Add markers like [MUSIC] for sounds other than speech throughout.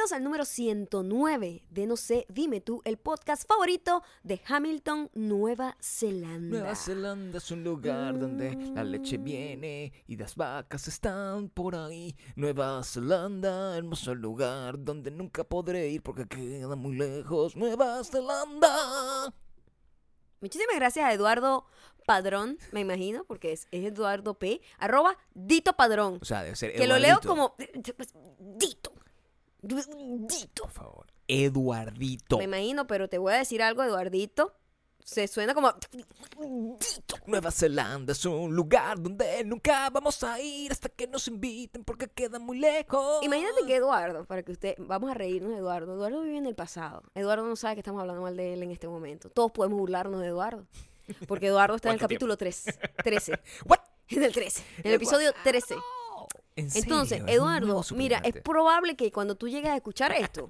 Bienvenidos al número 109 de No sé, dime tú, el podcast favorito de Hamilton, Nueva Zelanda. Nueva Zelanda es un lugar donde la leche viene y las vacas están por ahí. Nueva Zelanda, hermoso lugar donde nunca podré ir porque queda muy lejos. Nueva Zelanda. Muchísimas gracias a Eduardo Padrón, me imagino, porque es, es Eduardo P. Arroba Dito Padrón. O sea, debe ser Que lo leo como Dito. Dito. Por favor. Eduardito. Me imagino, pero te voy a decir algo, Eduardito. Se suena como. Nueva Zelanda es un lugar donde nunca vamos a ir hasta que nos inviten porque queda muy lejos. Imagínate que Eduardo, para que usted, vamos a reírnos de Eduardo. Eduardo vive en el pasado. Eduardo no sabe que estamos hablando mal de él en este momento. Todos podemos burlarnos de Eduardo. Porque Eduardo está en el ¿Cuánto capítulo 3, 13. [LAUGHS] What? En el 13. En el episodio 13. ¿En Entonces, serio? ¿Es Eduardo, nuevo mira, es probable que cuando tú llegues a escuchar esto,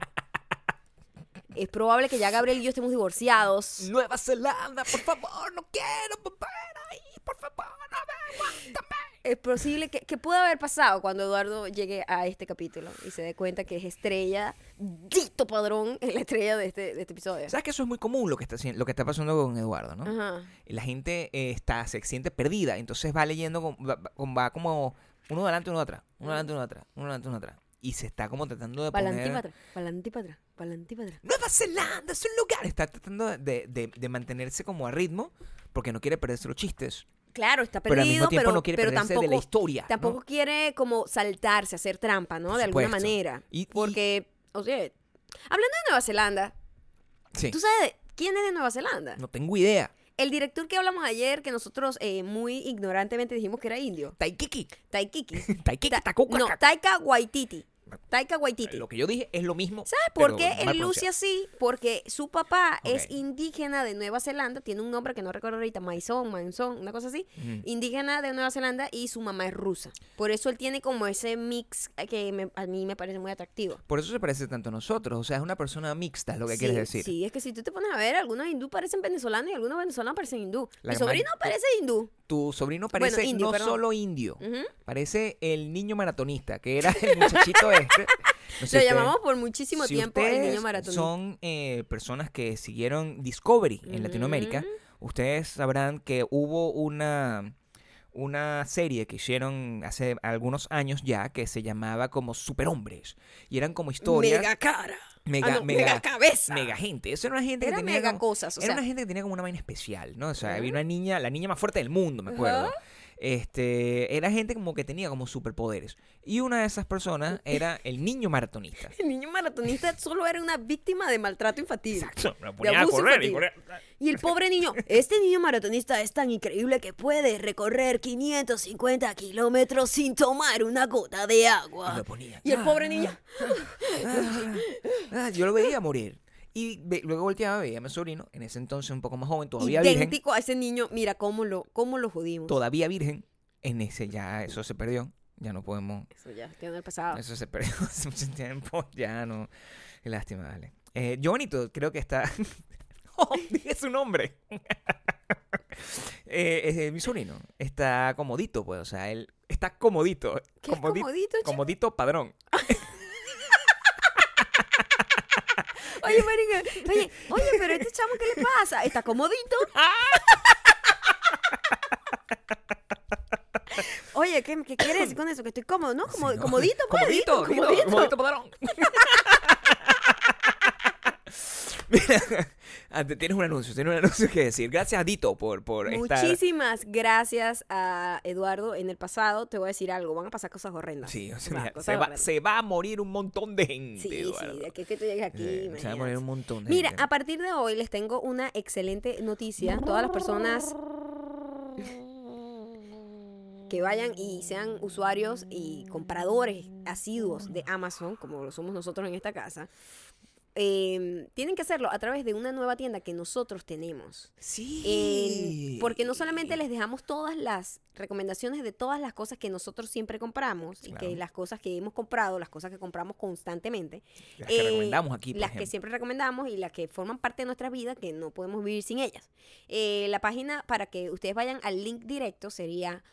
es probable que ya Gabriel y yo estemos divorciados. Nueva Zelanda, por favor, no quiero volver ahí, por favor, no me aguántame. Es posible que, que pueda haber pasado cuando Eduardo llegue a este capítulo y se dé cuenta que es estrella, Dito Padrón, es [LAUGHS] la estrella de este, de este episodio. ¿Sabes que eso es muy común lo que está lo que está pasando con Eduardo, ¿no? Ajá. La gente eh, está, se siente perdida, entonces va leyendo, va- va como uno adelante, uno atrás, uno adelante, uno atrás, uno adelante, uno atrás. Y se está como tratando de Pa'lante poner... para y para atrás, y para atrás. Nueva Zelanda es un lugar. Está tratando de, de- de mantenerse como a ritmo porque no quiere perderse los chistes. Claro, está Pero al perdido, mismo tiempo pero, no quiere pero tampoco, de la historia. ¿no? tampoco quiere como saltarse, hacer trampa, ¿no? Por de alguna manera. Y- y- Porque, o sea, hablando de Nueva Zelanda, Sí. ¿tú sabes de- quién es de Nueva Zelanda? No tengo idea. El director que hablamos ayer, que nosotros eh, muy ignorantemente dijimos que era indio, Taikiki. Taikiki. [LAUGHS] Taikiki, Ta- Takuka, no. Taika Waititi. Taika Waititi. Lo que yo dije es lo mismo. ¿Sabes por qué él luce así? Porque su papá es indígena de Nueva Zelanda, tiene un nombre que no recuerdo ahorita, Maizón, Manzón, una cosa así. Indígena de Nueva Zelanda y su mamá es rusa. Por eso él tiene como ese mix que me- a mí me parece muy atractivo. Por eso se parece tanto a nosotros. O sea, es una persona mixta, es lo que sí, quieres decir. Sí, es que si tú te pones a ver, algunos hindú parecen venezolanos y algunos venezolanos parecen hindú. La Mi sobrino parece hindú. Tu sobrino Bueno, parece indio, no perdón. solo indio, parece el niño maratonista, que era el muchachito este. No sé Lo llamamos por muchísimo si tiempo el niño maratonista. Son eh, personas que siguieron Discovery en Latinoamérica. Ustedes sabrán que hubo una, una serie que hicieron hace algunos años ya que se llamaba como Superhombres. Y eran como historias. Mega cara. Mega, Ah, no, mega, mega cabeza. mega gente. Eso era una gente Era que tenía. mega como- cosas, o era sea. una gente que tenía como una vaina especial, ¿no? O sea, había una niña, la niña más fuerte del mundo, me acuerdo. Este, era gente como que tenía como superpoderes. Y una de esas personas [LAUGHS] era el niño maratonista. El niño maratonista solo era una víctima de maltrato infantil. Exacto. Lo De ponían a correr y correr. Y el pobre niño, este niño maratonista es tan increíble que puede recorrer 550 kilómetros sin tomar una gota de Y agua. lo ponía. Y el Ah, pobre niño, ah, ah, yo lo veía morir. Y ve- luego volteaba, veía a mi sobrino, en ese entonces un poco más joven, todavía virgen. idéntico a ese niño, mira cómo lo, cómo lo jodimos. Todavía virgen. En ese ya, eso se perdió. Ya no podemos. Eso ya quedó en el pasado. Eso se perdió [LAUGHS] hace mucho tiempo. Ya no. Qué lástima, dale. Eh, creo que está. [LAUGHS] oh, dije su nombre. [LAUGHS] Eh, mi sobrino está comodito, pues. O sea, él está comodito. ¿Qué es comodito, chico? Comodito padrón. Oye, marica, oye, oye, pero este chamo, ¿qué le pasa? Está comodito. Oye, ¿qué, qué quieres decir con eso? Que estoy cómodo, ¿no? Como, Sí, ¿no? Comodito, pues, Comodito, dito, dito, comodito. comodito padrón. Mira, [LAUGHS] ah, tienes un anuncio, tienes un anuncio que decir. Gracias a Dito por, por estar. Muchísimas gracias a Eduardo. En el pasado te voy a decir algo, van a pasar cosas horrendas. Sí, o sea, Va, mira, cosas se, va, horrendas. se va a morir un montón de gente. Sí, Eduardo. sí, de aquí que tú llegues aquí. Eh, se va a morir un montón de Mira, gente. a partir de hoy les tengo una excelente noticia. Todas las personas que vayan y sean usuarios y compradores asiduos de Amazon, como lo somos nosotros en esta casa, eh, tienen que hacerlo a través de una nueva tienda que nosotros tenemos. Sí. Porque no solamente les dejamos todas las recomendaciones de todas las cosas que nosotros siempre compramos y que las cosas que hemos comprado, las cosas que compramos constantemente, Las que eh, recomendamos aquí, por las que siempre recomendamos y las que forman parte de nuestra vida que no podemos vivir sin ellas. Eh, la página para que ustedes vayan al link directo sería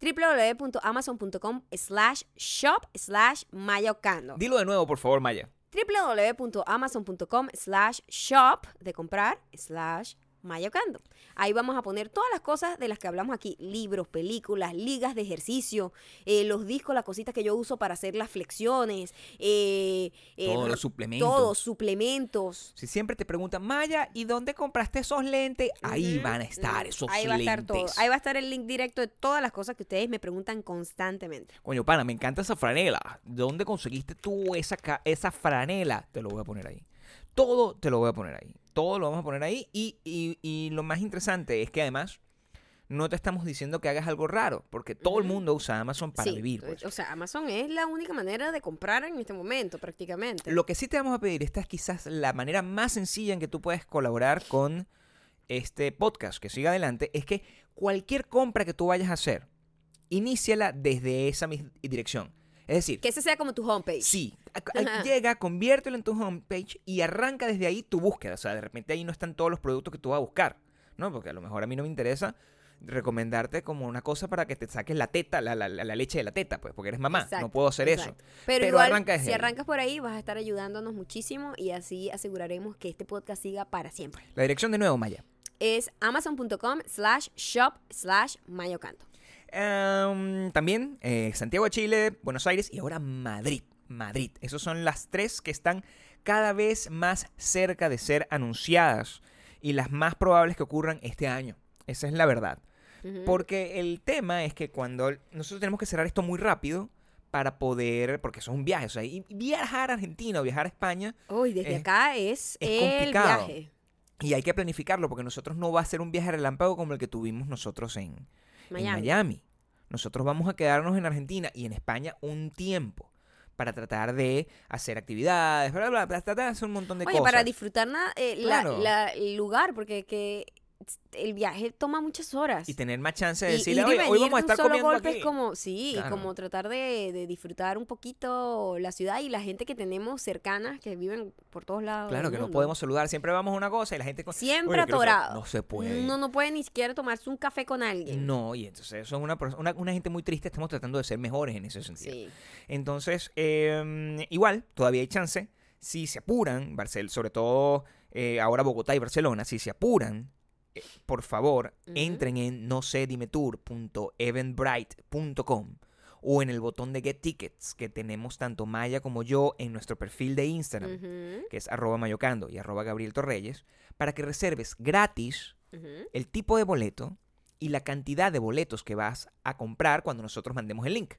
www.amazon.com slash shop slash mayocando. Dilo de nuevo, por favor, Maya. www.amazon.com slash shop de comprar slash mayocando. Ahí vamos a poner todas las cosas de las que hablamos aquí, libros, películas, ligas de ejercicio, eh, los discos, las cositas que yo uso para hacer las flexiones, eh, Todos los suplementos. todos, suplementos. Si siempre te preguntan, Maya, ¿y dónde compraste esos lentes? Ahí van a estar esos Ahí va a lentes. estar todo. Ahí va a estar el link directo de todas las cosas que ustedes me preguntan constantemente. Coño, pana, me encanta esa franela. ¿Dónde conseguiste tú esa, ca- esa franela? Te lo voy a poner ahí. Todo te lo voy a poner ahí. Todo lo vamos a poner ahí. Y, y- y lo más interesante es que además no te estamos diciendo que hagas algo raro, porque todo el mundo usa Amazon para Sí, vivir. pues. O sea, Amazon es la única manera de comprar en este momento, prácticamente. Lo que sí te vamos a pedir, esta es quizás la manera más sencilla en que tú puedes colaborar con este podcast que siga adelante, es que cualquier compra que tú vayas a hacer, iníciala desde esa misma dirección. Es decir, Que ese sea como tu homepage. Sí, Ajá. llega, conviértelo en tu homepage y arranca desde ahí tu búsqueda. O sea, de repente ahí no están todos los productos que tú vas a buscar, ¿no? Porque a lo mejor a mí no me interesa recomendarte como una cosa para que te saques la teta, la, la- la- leche de la teta, pues, porque eres mamá. Exacto, no puedo hacer exacto. eso. Pero, Pero igual, arranca si ahí. arrancas por ahí, vas a estar ayudándonos muchísimo y así aseguraremos que este podcast siga para siempre. La dirección de nuevo, Maya. Es amazon.com slash shop slash mayocanto. Em, también eh, Santiago de Chile, Buenos Aires y ahora Madrid. Madrid. Esas son las tres que están cada vez más cerca de ser anunciadas y las más probables que ocurran este año. Esa es la verdad. Porque el tema es que cuando nosotros tenemos que cerrar esto muy rápido para poder, porque eso es un viaje, o sea, y viajar a Argentina o viajar a España, Uy, desde es- acá es, es el complicado. viaje. y hay que planificarlo, porque nosotros no va a ser un viaje relámpago como el que tuvimos nosotros en, en Miami. Nosotros vamos a quedarnos en Argentina y en España un tiempo para tratar de hacer actividades, bla, bla, bla, tratar de hacer un montón de Oye, cosas. para disfrutar na- eh, la- Claro. la- el lugar, porque que el viaje toma muchas horas. y tener más chance de decirle, "Oye, hoy vamos a de un estar solo comiendo golpe aquí. es como, sí, Claro. como tratar de, de disfrutar un poquito la ciudad y la gente que tenemos cercanas que viven por todos lados. Claro del que no podemos saludar, siempre vamos a una cosa y la gente... con- Siempre atorado. No se puede. Uno no puede ni siquiera tomarse un café con alguien. No, y entonces eso es una, una, una gente muy triste, estamos tratando de ser mejores en ese sentido. Sí. Entonces, eh, igual, todavía hay chance, si se apuran, Barcel, sobre todo eh, ahora Bogotá y Barcelona, si se apuran, eh, por favor, entren en no sé, o en el botón de Get Tickets que tenemos tanto Maya como yo en nuestro perfil de Instagram, que es arroba mayocando y arroba Gabriel Torreyes, para que reserves gratis el tipo de boleto y la cantidad de boletos que vas a comprar cuando nosotros mandemos el link.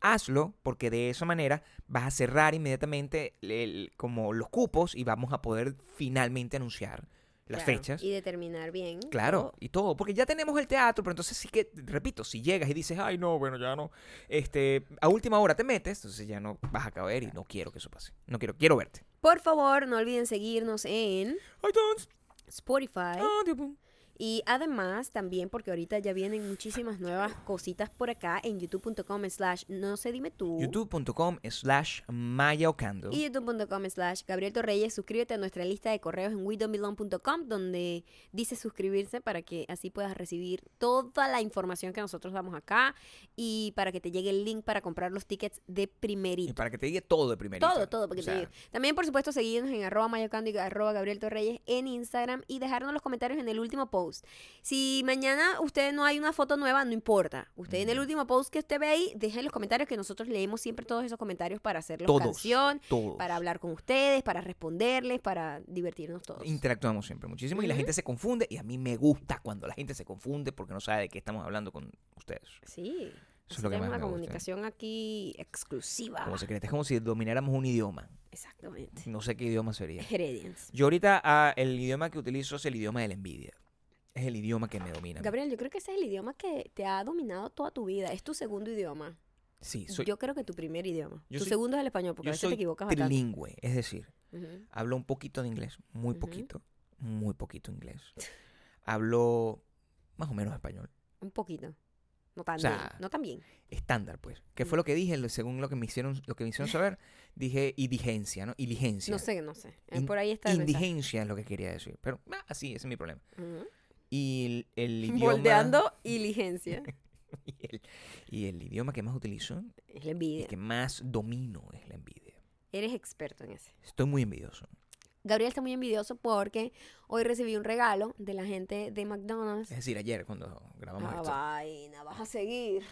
Hazlo porque de esa manera vas a cerrar inmediatamente el- como los cupos y vamos a poder finalmente anunciar las Claro, fechas. Y determinar bien. Claro, y todo, porque ya tenemos el teatro, pero entonces sí que, repito, si llegas y dices, ay, no, bueno, ya no, este, a última hora te metes, entonces ya no vas a caber y no quiero que eso pase. No quiero, quiero verte. Por favor, no olviden seguirnos en iTunes, Spotify. Audible. Y además, también porque ahorita ya vienen muchísimas nuevas cositas por acá en youtube.com slash no sé dime tú. youtube.com slash mayaocando. Y youtube.com slash Gabriel Torreyes. Suscríbete a nuestra lista de correos en WeDon'tBelong.com donde dice suscribirse para que así puedas recibir toda la información que nosotros damos acá y para que te llegue el link para comprar los tickets de Y primerito. para que te diga todo de primerito. Todo, todo, para que O te sea, llegue. También, por supuesto, seguirnos en arroba mayocando y arroba Gabriel Torreyes en Instagram y dejarnos los comentarios en el último post. Si mañana usted no hay una foto nueva, no importa. Usted en el último post que usted ve ahí, deje en los comentarios que nosotros leemos siempre todos esos comentarios para hacerlos Todos, canción, todos. para hablar con ustedes, para responderles, para divertirnos todos. Interactuamos siempre muchísimo y la gente se confunde y a mí me gusta cuando la gente se confunde porque no sabe de qué estamos hablando con ustedes. Sí. Eso es lo que más una me gusta. comunicación aquí exclusiva. Como es como si domináramos un idioma. Exactamente. No sé qué idioma sería. Heredians. Yo ahorita ah, el idioma que utilizo es el idioma de la envidia. Es el idioma que me domina. Gabriel, yo creo que ese es el idioma que te ha dominado toda tu vida. Es tu segundo idioma. Sí, soy, yo creo que tu primer idioma. tu soy- segundo es el español, porque a veces te equivocas bastante. trilingüe, es decir, Ujú. hablo un poquito de inglés, muy poquito, muy poquito inglés. Hablo más o menos español. Un poquito. No tan O sea, bien. No tan bien. estándar, pues. ¿Qué Mm. fue lo que dije? Según lo que me hicieron, lo que me hicieron saber, [LAUGHS] dije indigencia, ¿no? Iligencia. No sé, no sé. Eh, In- Por ahí está. Indigencia es lo que quería decir. Pero ah, así, ese es mi problema. Y el, el [LAUGHS] idioma. Moldeando diligencia. [LAUGHS] [LAUGHS] Y el, y el idioma que más utilizo es la y envidia. que más domino es la envidia. Eres experto en ese. Estoy muy envidioso. Gabriel está muy envidioso porque hoy recibí un regalo de la gente de McDonald's. Es decir, ayer cuando grabamos Ah, esto. vaina, vas a seguir.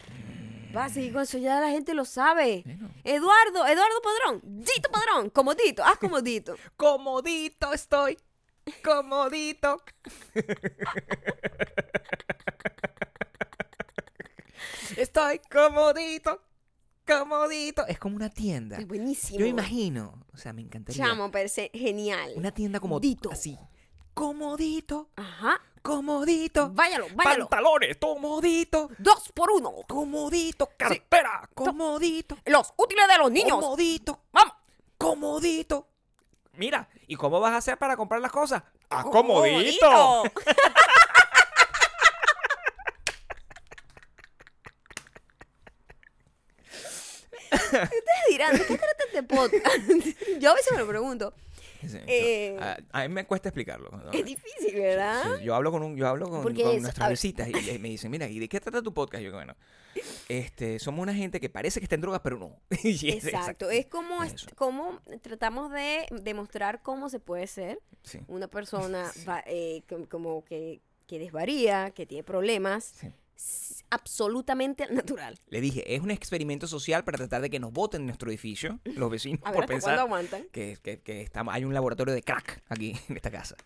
Vas a seguir con eso, ya la gente lo sabe. Bueno. Eduardo, Eduardo Padrón, Dito Padrón, comodito, haz comodito. Comodito estoy. Comodito. estoy comodito. Comodito. Es como una tienda. Es buenísimo. Yo imagino. O sea, me encantaría. Chamo, parece genial. Una tienda como Dito. así. Comodito. Ajá. Comodito. Váyalo, váyalo. Pantalones. Comodito. Dos por uno. Comodito. Cartera. Comodito. Los útiles de los niños. Comodito. Vamos. Comodito. Mira, ¿y cómo vas a hacer para comprar las cosas? ¡A Comodito. comodito! Ustedes dirán, ¿de qué trata este podcast? [LAUGHS] Yo a veces me lo pregunto. [LAUGHS] Sí, yo- Eh, a, a mí me cuesta explicarlo. ¿no? Es difícil, ¿verdad? Sí, yo hablo con un, yo hablo con, con es- nuestras visitas y, y me dicen, mira, ¿y de qué trata tu podcast? Y yo, bueno, este, somos una gente que parece que está en drogas, pero no. [LAUGHS] Exacto. Es como, es como tratamos de demostrar cómo se puede ser Sí, una persona [LAUGHS] va- eh, com- como que, que desvaría, que tiene problemas, absolutamente natural. Le dije, es un experimento social para tratar de que nos voten en nuestro edificio, los [LAUGHS] vecinos, A ver por pensar que, que, que estamos, hay un laboratorio de crack aquí [LAUGHS] en esta casa.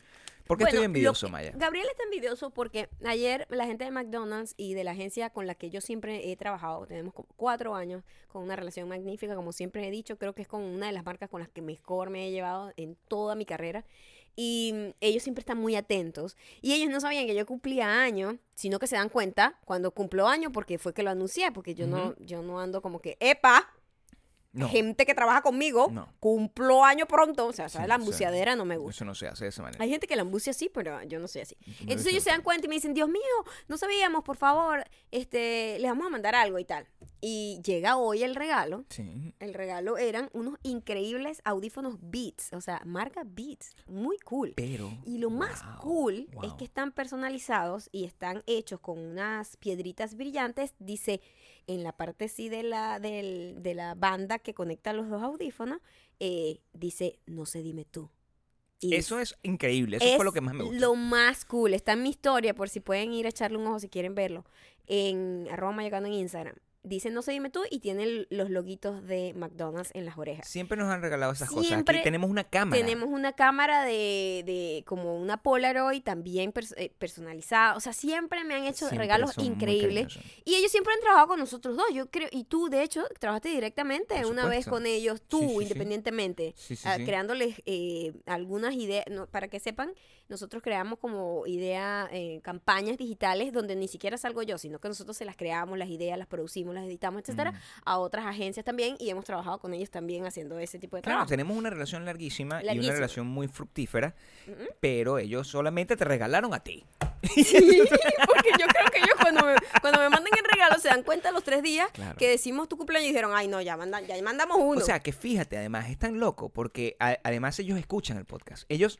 ¿Por qué Bueno, estoy envidioso, que- Maya? Gabriel está envidioso porque ayer la gente de McDonald's y de la agencia con la que yo siempre he trabajado, tenemos como cuatro años con una relación magnífica, como siempre he dicho, creo que es con una de las marcas con las que mejor me he llevado en toda mi carrera. Y mm, ellos siempre están muy atentos. Y ellos no sabían que yo cumplía años, sino que se dan cuenta cuando cumplo años porque fue que lo anuncié, porque yo, no, yo no ando como que, epa, No, gente que trabaja conmigo, No. cumplo año pronto. O sea, Sí, la o sea, embuceadera no me gusta. eso no se hace de esa manera. Hay gente que la embucia así, pero yo no soy así. Entonces ellos se dan cuenta y me dicen, Dios mío, no sabíamos, por favor, este, les vamos a mandar algo y tal. Y llega hoy el regalo. Sí. El regalo eran unos increíbles audífonos Beats, o sea, marca Beats, muy cool. Pero. Y lo más wow, cool es que están personalizados y están hechos con unas piedritas brillantes. Dice en la parte sí de la, del- de la banda que conecta los dos audífonos, eh, dice, no sé, dime tú. Y Eso es increíble. Eso fue lo que más me gustó. Lo más cool. Está en mi historia, por si pueden ir a echarle un ojo si quieren verlo. En arroba mayacano en Instagram. Dice no sé dime tú y tiene los loguitos de McDonald's en las orejas. Siempre nos han regalado esas cosas. Aquí tenemos una cámara. Tenemos una cámara de, de como una Polaroid también pers- eh, personalizada. O sea, siempre me han hecho Siempre regalos increíbles. Y ellos siempre han trabajado con nosotros dos. Yo creo, y tú, de hecho, trabajaste directamente una vez con ellos, tú, Sí, sí, sí. independientemente, Sí, ah, creándoles eh, algunas ideas. no, para que sepan, nosotros creamos como idea, eh, campañas digitales donde ni siquiera salgo yo, sino que nosotros se las creamos, las ideas, las producimos, las editamos, etcétera, Mm. a otras agencias también. Y hemos trabajado con ellos también haciendo ese tipo de Claro, trabajo. tenemos una relación larguísima, y una relación muy fructífera, pero ellos solamente te regalaron a ti. Sí, [LAUGHS] porque yo creo que ellos cuando me, cuando me manden el regalo se dan cuenta los tres días Claro. que decimos tu cumpleaños y dijeron, ay no, ya, mandan, ya mandamos uno. O sea, que fíjate, además, es tan loco porque a- además ellos escuchan el podcast. Ellos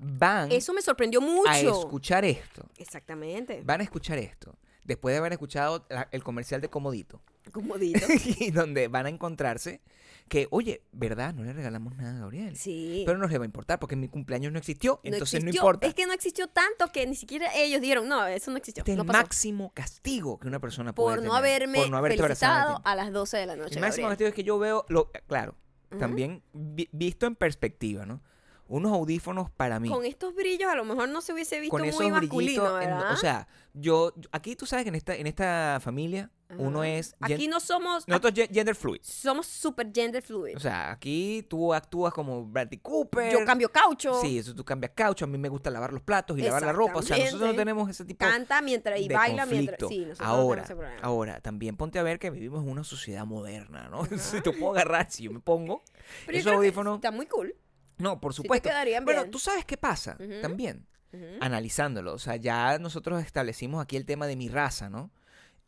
van Eso me sorprendió mucho. a escuchar esto. Exactamente. Van a escuchar esto. Después de haber escuchado la- el comercial de Comodito. Comodito. [LAUGHS] y donde van a encontrarse que, oye, ¿verdad? No le regalamos nada a Gabriel. Sí. Pero no les va a importar porque mi cumpleaños no existió, No entonces no importa. Es que no existió tanto que ni siquiera ellos dieron, no, eso no existió. Este es no el pasó. máximo castigo que una persona puede por no tener, haberme por no en felicitado a las 12 de la noche. El máximo Gabriel. castigo es que yo veo, lo, claro, también vi- visto en perspectiva, ¿no? Unos audífonos para mí. Con estos brillos a lo mejor no se hubiese visto con muy esos masculino, en- ¿verdad? o sea, yo, aquí tú sabes que en esta, en esta familia uno Ajá. es, Aquí no somos, nosotros gen- gender fluid. somos super gender fluid. O sea, aquí tú actúas como Bradley Cooper. Yo cambio caucho, Sí, eso tú cambias caucho. A mí me gusta lavar los platos y lavar la ropa. O sea, nosotros no tenemos ese tipo canta mientras y de baila conflicto. mientras. Sí, nosotros no ahora, tenemos ese problema. ahora, también ponte a ver que vivimos en una sociedad moderna, ¿no? [LAUGHS] Si te puedo agarrar, si yo me pongo Pero esos audífonos. Está muy cool. No, por Sí te supuesto. Bueno, bien. tú sabes qué pasa también, analizándolo. O sea, ya nosotros establecimos aquí el tema de mi raza, ¿no?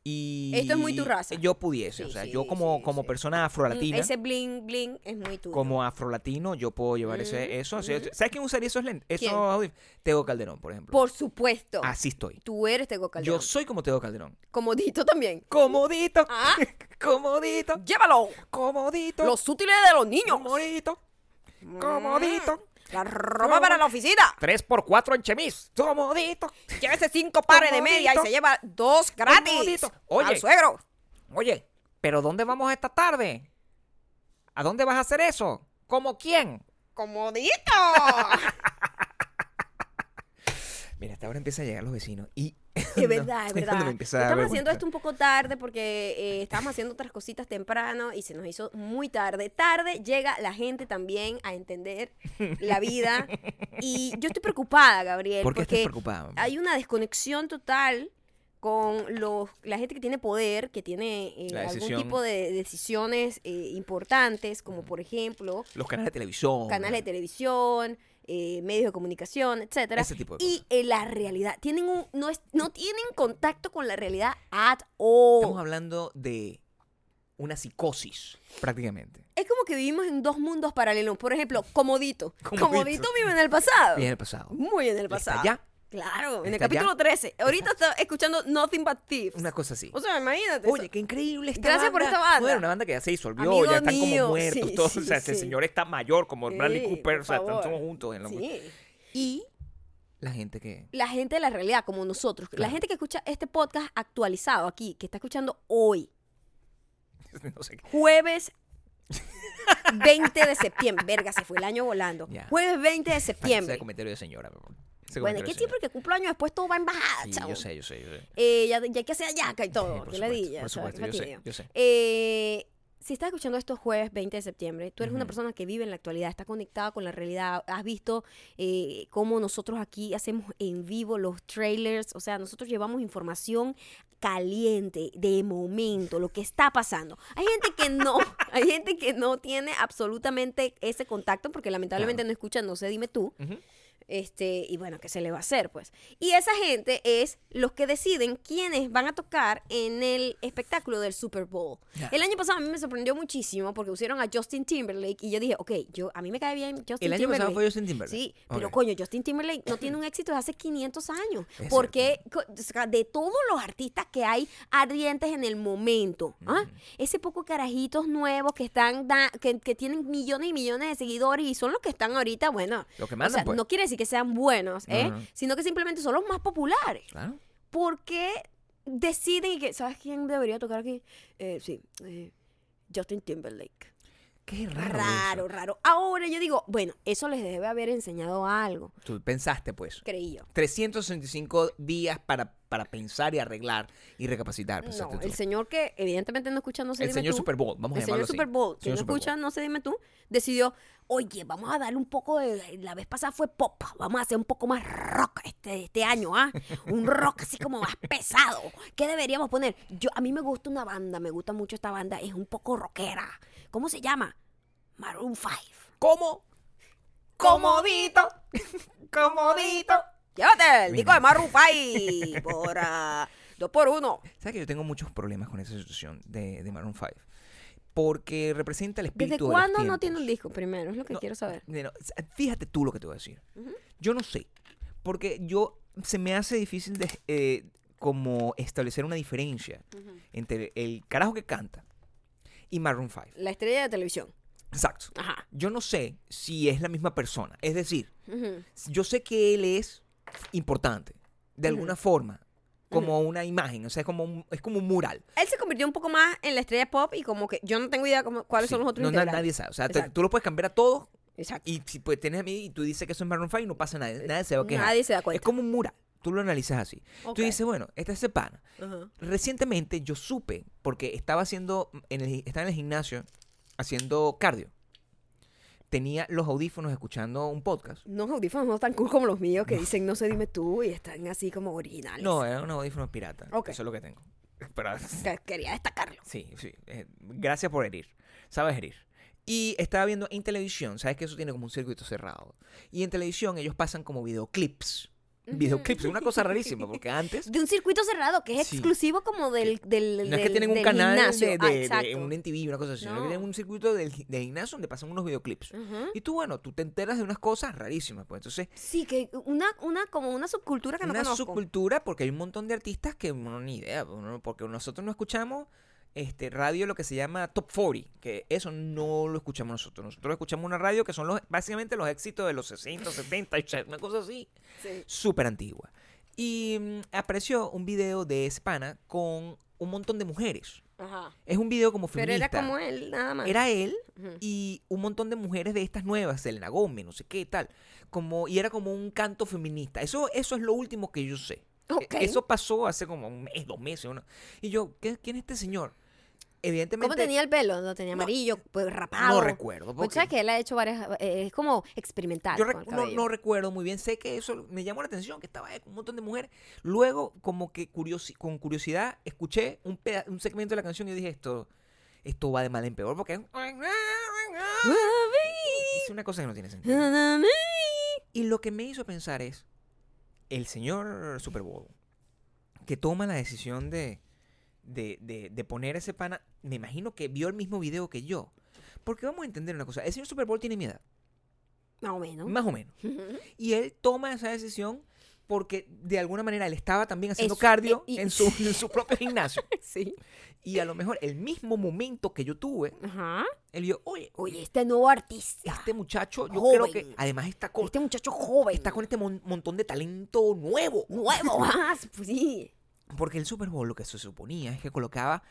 Y Esto es muy tu raza. Yo pudiese, o sea, sí, yo como, como persona afrolatina, Ese bling bling es muy tuyo. como afrolatino, yo puedo llevar ese, Ujú, eso. así- ujú. ¿Sabes quién usaría esos lentes? ¿Quién? Tego Calderón, por ejemplo. Por supuesto. Así estoy. Tú eres Tego Calderón. Yo soy como Tego Calderón. Comodito también. Comodito. Ah. [LAUGHS] Comodito. Llévalo. Comodito. Los útiles de los niños. Comodito. Comodito. La ropa para la oficina. 3x4 en chemis. Comodito. Llévese cinco pares de media y se lleva dos gratis. Comodito. Oye. Al suegro. Oye, ¿pero dónde vamos esta tarde? ¿A dónde vas a hacer eso? ¿Como quién? Comodito. [LAUGHS] Mira, hasta ahora empiezan a llegar los vecinos y... [LAUGHS] Es verdad, es verdad. Estamos haciendo esto un poco tarde porque eh, estábamos haciendo otras cositas temprano y se nos hizo muy tarde. Tarde llega la gente también a entender la vida. Y yo estoy preocupada, Gabriel, ¿Por qué estás porque preocupada? hay una desconexión total con los, la gente que tiene poder, que tiene eh, algún tipo de decisiones eh, importantes, como por ejemplo Los canales de televisión. canales de televisión, eh, medios de comunicación, etcétera. Ese tipo de y eh, la realidad, tienen un, no, es, no tienen contacto con la realidad at all. Estamos hablando de una psicosis, prácticamente. Es como que vivimos en dos mundos paralelos. Por ejemplo, Comodito. [LAUGHS] Comodito. Comodito, vive en el pasado. Bien el pasado. Muy en el Está pasado. allá. Claro, en el capítulo allá. 13. Ahorita está escuchando Nothing But Thieves. Una cosa así. O sea, imagínate. Oye, eso. qué increíble esta Gracias por esta banda. Bueno, una banda que ya se disolvió, Amigo ya están mío, como muertos sí, todos. sí, o sea, ese sí. señor está mayor, como Bradley Cooper, o sea, están todos juntos en la Sí. Y la gente que... La gente de la realidad, como nosotros. La gente que escucha este podcast actualizado aquí, que está escuchando hoy, [LAUGHS] no sé qué. Jueves 20 de septiembre. Verga, se fue el año volando. Jueves 20 de septiembre. comentario de señora, Ese Bueno, es que de siempre que cumplo años después todo va en bajada, Sí, chavo. yo sé, yo sé, yo sé. Eh, ya, ya hay que hacer yaca y Sí, todo. por que supuesto, ladilla, por supuesto, yo sé, yo sé. Eh, si estás escuchando esto jueves 20 de septiembre, tú eres una persona que vive en la actualidad, está conectada con la realidad, has visto eh, cómo nosotros aquí hacemos en vivo los trailers, o sea, nosotros llevamos información caliente, de momento, lo que está pasando. Hay gente que no, [LAUGHS] hay gente que no tiene absolutamente ese contacto porque lamentablemente Claro. no escuchan, no sé, dime tú. Ujú. Este, y bueno, ¿qué se le va a hacer, pues? Y esa gente es los que deciden quiénes van a tocar en el espectáculo del Super Bowl. El año pasado a mí me sorprendió muchísimo porque pusieron a Justin Timberlake y yo dije, ok, yo, a mí me cae bien Justin El año Timberlake. pasado fue Justin Timberlake. Sí, pero coño, Justin Timberlake no tiene un éxito de hace 500 años. Es porque co- o sea, de todos los artistas que hay ardientes en el momento, ¿ah? ese poco carajitos nuevos que están da- que, que tienen millones y millones de seguidores y son los que están ahorita, bueno, Lo que o mandan, sea, pues. no quiere decir que sean buenos, ¿eh? No, no. Sino que simplemente son los más populares. Claro. ¿Por qué deciden y que, ¿sabes quién debería tocar aquí? Eh, sí, eh, Justin Timberlake. Qué raro. Raro, raro. Ahora yo digo, bueno, eso les debe haber enseñado algo. Tú pensaste, pues. creí yo. 365 días para, para pensar y arreglar y recapacitar. No, pensaste tú. el señor que evidentemente no escucha No sé El dime señor tú, Super Bowl, vamos a el llamarlo señor así. Super Bowl, que no Super Bowl. escucha No sé dime tú, decidió, oye, vamos a darle un poco de, la vez pasada fue pop, vamos a hacer un poco más rock este, este año, ¿ah? [LAUGHS] Un rock así como más pesado. ¿Qué deberíamos poner? Yo, a mí me gusta una banda, me gusta mucho esta banda, es un poco rockera. ¿Cómo se llama? Maroon 5. ¿Cómo? Comodito. [LAUGHS] Comodito. Llévate el disco de Maroon 5 por ah, [LAUGHS] dos por uno. ¿Sabes que yo tengo muchos problemas con esa situación de, de Maroon 5? Porque representa el espíritu ¿Desde de los cuándo no tiene un disco primero? Es lo que No, quiero saber. Fíjate tú lo que te voy a decir. Yo no sé. Porque yo se me hace difícil de, eh, como establecer una diferencia entre el carajo que canta y Maroon 5. La estrella de televisión. Exacto. Ajá. Yo no sé si es la misma persona. Es decir, yo sé que él es importante, de alguna forma, como una imagen, o sea, es como un, es como un mural. Él se convirtió un poco más en la estrella pop y como que yo no tengo idea cómo, cuáles Sí, son los otros no, integrantes. nadie sabe. O sea, te- tú lo puedes cambiar a todos Exacto. y si pues, tienes a mí y tú dices que eso es Maroon 5 no pasa nada. Nadie se va a quejar. Nadie se da cuenta. Es como un mural. Tú lo analizas así. Ok. Tú dices, bueno, este es ese pana. Ajá. Recientemente yo supe, porque estaba haciendo, en el, estaba en el gimnasio haciendo cardio. Tenía los audífonos escuchando un podcast. Unos audífonos no tan cool como los míos que dicen no sé dime tú y están así como originales. No, eran unos audífonos piratas. Ok. Eso es lo que tengo. [LAUGHS] Pero, Quería destacarlo. sí, sí. eh, gracias por herir. Sabes herir. Y estaba viendo en televisión, sabes que eso tiene como un circuito cerrado. Y en televisión ellos pasan como videoclips videoclips. Es una cosa rarísima, porque antes De un circuito cerrado que es Sí. exclusivo como del, del, no es que del- tienen un del canal gimnasio. de, Ah, de- de exacto. un MTV, una cosa así, sino que No. tienen un circuito del, del gimnasio donde pasan unos videoclips. Y tú, bueno, tú te enteras de unas cosas rarísimas, pues entonces Sí, que una, una, como una subcultura que no una conozco. subcultura porque hay un montón de artistas que no ni idea, ¿no? porque nosotros no escuchamos este radio lo que se llama Top 40, que eso no lo escuchamos nosotros. Nosotros escuchamos una radio que son los básicamente los éxitos de los 60, 70, 80, una cosa así, Sí. súper antigua. Y mm, apareció un video de Espana con un montón de mujeres. Ajá. Es un video como Pero feminista. era como él, nada más. Era él Ujú. y un montón de mujeres de estas nuevas, Selena Gómez, no sé qué tal. Como, y era como un canto feminista. Eso, eso es lo último que yo sé. Ok. E- Eso pasó hace como un mes, dos meses. uno. Y yo, ¿qué- ¿quién es este señor? Evidentemente. ¿Cómo tenía el pelo? ¿Lo tenía No, amarillo? Pues rapado. No recuerdo. Pues porque sabes que él ha hecho varias. eh, es como experimental. yo con rec- el no, no recuerdo muy bien. Sé que eso me llamó la atención, que estaba ahí con un montón de mujeres. Luego, como que curiosi- con curiosidad, escuché un, un segmento de la canción y dije, esto, esto va de mal en peor porque... Es una cosa que no tiene sentido. Y lo que me hizo pensar es el señor Super Bowl que toma la decisión de, de, de- de poner ese pana. Me imagino que vio el mismo video que yo. Porque vamos a entender una cosa. El señor Super Bowl tiene mi edad. Más o menos. Más o menos. Y él toma esa decisión porque de alguna manera él estaba también haciendo Es- cardio y- y- en, su, en su propio gimnasio. [LAUGHS] sí. Y a lo mejor el mismo momento que yo tuve, Ajá. él vio, oye, Oye, este nuevo artista. este muchacho, yo Joven. creo que además está con, Este muchacho joven. está con este mon- montón de talento nuevo. Nuevo. [LAUGHS] ah, pues sí. Porque el Super Bowl lo que se suponía es que colocaba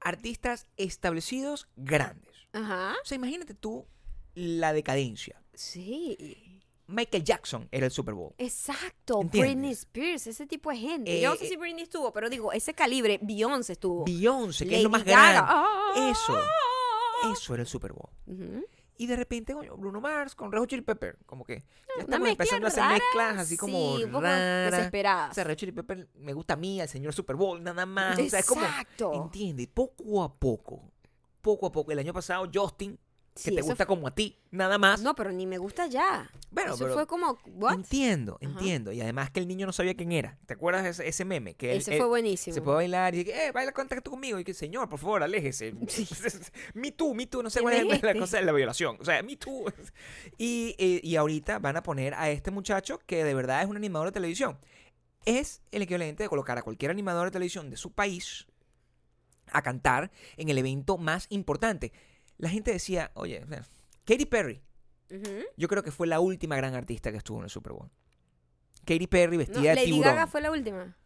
artistas establecidos grandes. Ajá. O sea, imagínate tú la decadencia. Sí. Michael Jackson era el Super Bowl. Exacto. ¿Entiendes? Britney Spears, ese tipo de gente. Eh, Yo no sé eh, si Britney estuvo, pero digo, ese calibre, Beyoncé estuvo. Beyoncé, que es lo más Gaga. grande. Ah. Eso. Eso era el Super Bowl. Ujú. Y de repente, coño, Bruno Mars con Red Hot Chili Pepper. Como que ya estamos empezando a hacer rara, mezclas así como sí, raras. desesperadas. O sea, Red Hot Chili Pepper me gusta a mí, al señor Super Bowl, nada más. O sea, es como, Exacto. entiende, poco a poco, poco a poco. El año pasado, Justin, que Sí, te gusta como a ti, nada más. No, pero ni me gusta ya. Bueno, Eso pero fue como, ¿what? entiendo, Ajá. entiendo. Y además que el niño no sabía quién era. ¿Te acuerdas ese, ese meme? Que Ese él fue buenísimo. se puede bailar y que, eh, baila contacto conmigo. Y que, señor, por favor, aléjese. [LAUGHS] [LAUGHS] me too, me too. No sé ¿Quién cuál es la cosa de la violación. O sea, me too. [LAUGHS] Y, eh, y ahorita van a poner a este muchacho que de verdad es un animador de televisión. Es el equivalente de colocar a cualquier animador de televisión de su país a cantar en el evento más importante. La gente decía, oye, Katy Perry, yo creo que fue la última gran artista que estuvo en el Super Bowl. Katy Perry No, vestida de Lady tiburón. Gaga fue la última.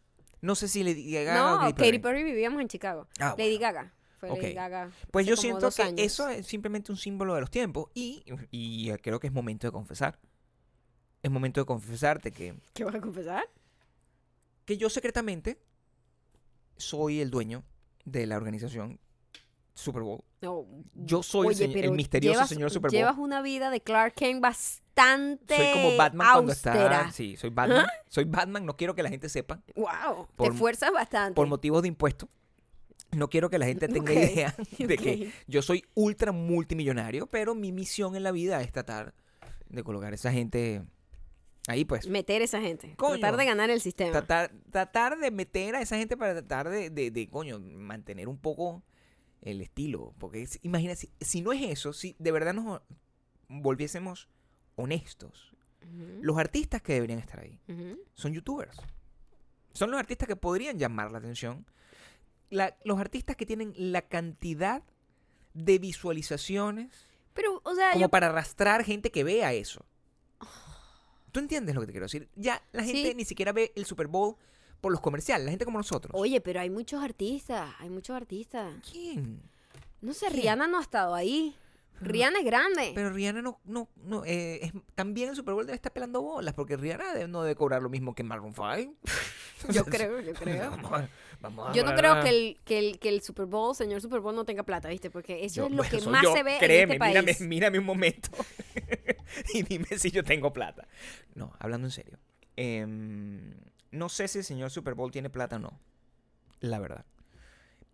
No sé si Lady Gaga no, Katy Katy Perry. Perry vivíamos en Chicago. Ah, Lady bueno. Gaga. Fue. Lady Gaga. Pues yo siento que años. eso es simplemente un símbolo de los tiempos y, y creo que es momento de confesar. Es momento de confesarte que, ¿Qué vas a confesar? que yo secretamente soy el dueño de la organización Super Bowl. No. Yo soy el Oye, misterioso llevas- señor Super Bowl. Llevas una vida de Clark Kent bastante soy como Batman cuando austera. está... Sí, soy Batman. Soy Batman, no quiero que la gente sepa. Wow, te esfuerzas bastante. Por motivos de impuestos. No quiero que la gente [LAUGHS] tenga idea de que yo soy ultra multimillonario, pero mi misión en la vida es tratar de colocar a esa gente ahí, pues. Meter esa gente. Coño. Tratar de ganar el sistema. Tratar, tratar de meter a esa gente para tratar de, de, de, coño, mantener un poco el estilo. Porque es- imagina, si, si no es eso, si de verdad nos volviésemos honestos, los artistas que deberían estar ahí son youtubers. Son los artistas que podrían llamar la atención. La- los artistas que tienen la cantidad de visualizaciones Pero, o sea, como yo... para arrastrar gente que vea eso. ¿Tú entiendes lo que te quiero decir? Ya la gente Sí. ni siquiera ve el Super Bowl por los comerciales, la gente como nosotros. Oye, pero hay muchos artistas, hay muchos artistas. ¿Quién? No sé, ¿Quién? Rihanna no ha estado ahí. Pero- Rihanna es grande. Pero Rihanna no, no, no, eh, es- también el Super Bowl debe estar pelando bolas, porque Rihanna no debe cobrar lo mismo que Maroon 5. [LAUGHS] yo creo, yo creo. [LAUGHS] Vamos a- vamos a Yo no creo que el, que, el, que el Super Bowl, señor Super Bowl, no tenga plata, ¿viste? Porque eso Yo- es lo bueno, que más yo, se ve créeme, en este mírame, país. mírame un momento [LAUGHS] y dime si yo tengo plata. No, hablando en serio. Em, no sé si el señor Super Bowl tiene plata o no. La verdad.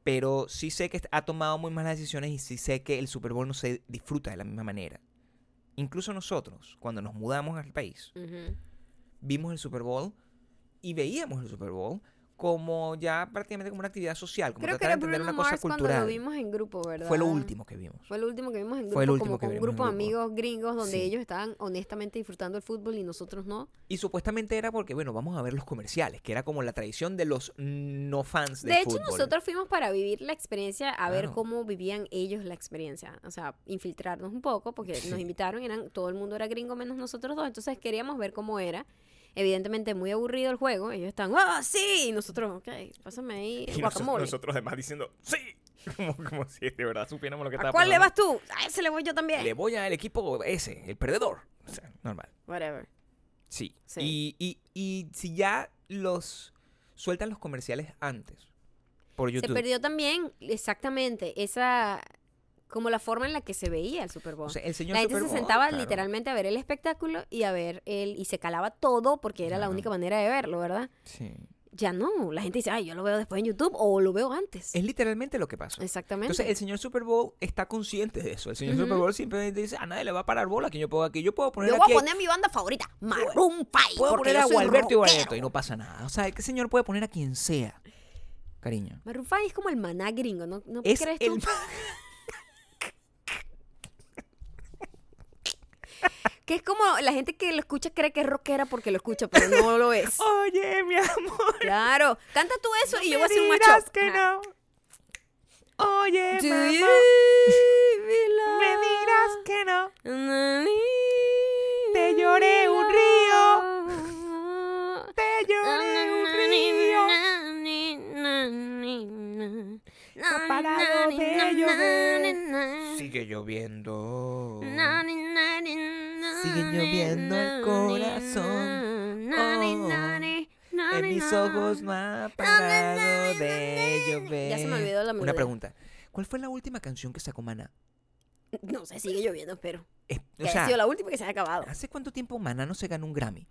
Pero sí sé que ha tomado muy malas decisiones y sí sé que el Super Bowl no se disfruta de la misma manera. Incluso nosotros, cuando nos mudamos al país, vimos el Super Bowl y veíamos el Super Bowl como ya prácticamente como una actividad social, como Creo tratar de entender Bruno una cosa Mars cuando cultural. lo vimos en grupo, ¿verdad? Fue lo último que vimos. Fue lo último que vimos en grupo, Fue el último como que con un grupo de amigos gringos donde Sí. ellos estaban honestamente disfrutando el fútbol y nosotros no. Y supuestamente era porque, bueno, vamos a ver los comerciales, que era como la tradición de los no fans del De hecho, fútbol. nosotros fuimos para vivir la experiencia, a ver cómo vivían ellos la experiencia. O sea, infiltrarnos un poco, porque Sí. nos invitaron, eran, todo el mundo era gringo menos nosotros dos, entonces queríamos ver cómo era. Evidentemente muy aburrido el juego, ellos están, ¡ah, sí! Y nosotros, ok, pásame ahí [LAUGHS] el Y guacamole. nosotros además diciendo, ¡sí! [LAUGHS] Como, como si de verdad supiéramos lo que ¿A estaba cuál le vas tú? A ese le voy yo también. Le voy al equipo ese, el perdedor. O sea, normal. Whatever. Sí. Sí. Y, y, y si ya los sueltan los comerciales antes por Se YouTube. perdió también, exactamente, esa, como la forma en la que se veía el Super Bowl. O sea, el señor La gente Super se Bowl, sentaba claro. literalmente a ver el espectáculo y a ver el y se calaba todo porque era la única manera de verlo, ¿verdad? Sí. Ya no, la gente dice, ay, yo lo veo después en YouTube o lo veo antes. Es literalmente lo que pasa. Exactamente. Entonces, el señor Super Bowl está consciente de eso. El señor. Super Bowl simplemente dice, a nadie le va a parar bola que yo puedo aquí. Yo puedo poner yo voy aquí... a poner mi banda favorita, Maroon 5. puedo poner a Gualberto y. Barreto y no pasa nada. O sea, el señor puede poner a quien sea. Cariño. Maroon 5 es como el maná gringo, ¿no, ¿No Es crees el... [LAUGHS] Que es como la gente que lo escucha cree que es rockera porque lo escucha, pero no lo es. [LAUGHS] Oye, mi amor. Claro, canta tú eso y yo voy a me hacer un macho. que no. Oye, Do mamá. you belong? Me dirás que no. Te lloré un río. Ha parado de llover. Sigue lloviendo. Sigue lloviendo el corazón. Oh, En mis ojos no ha parado de llover. Ya se me olvidó la Una pregunta. ¿Cuál fue la última canción que sacó Maná? No sé, sigue lloviendo. Es- Que o sea, sido la última que se haya acabado. ¿hace cuánto tiempo Maná no se ganó un Grammy?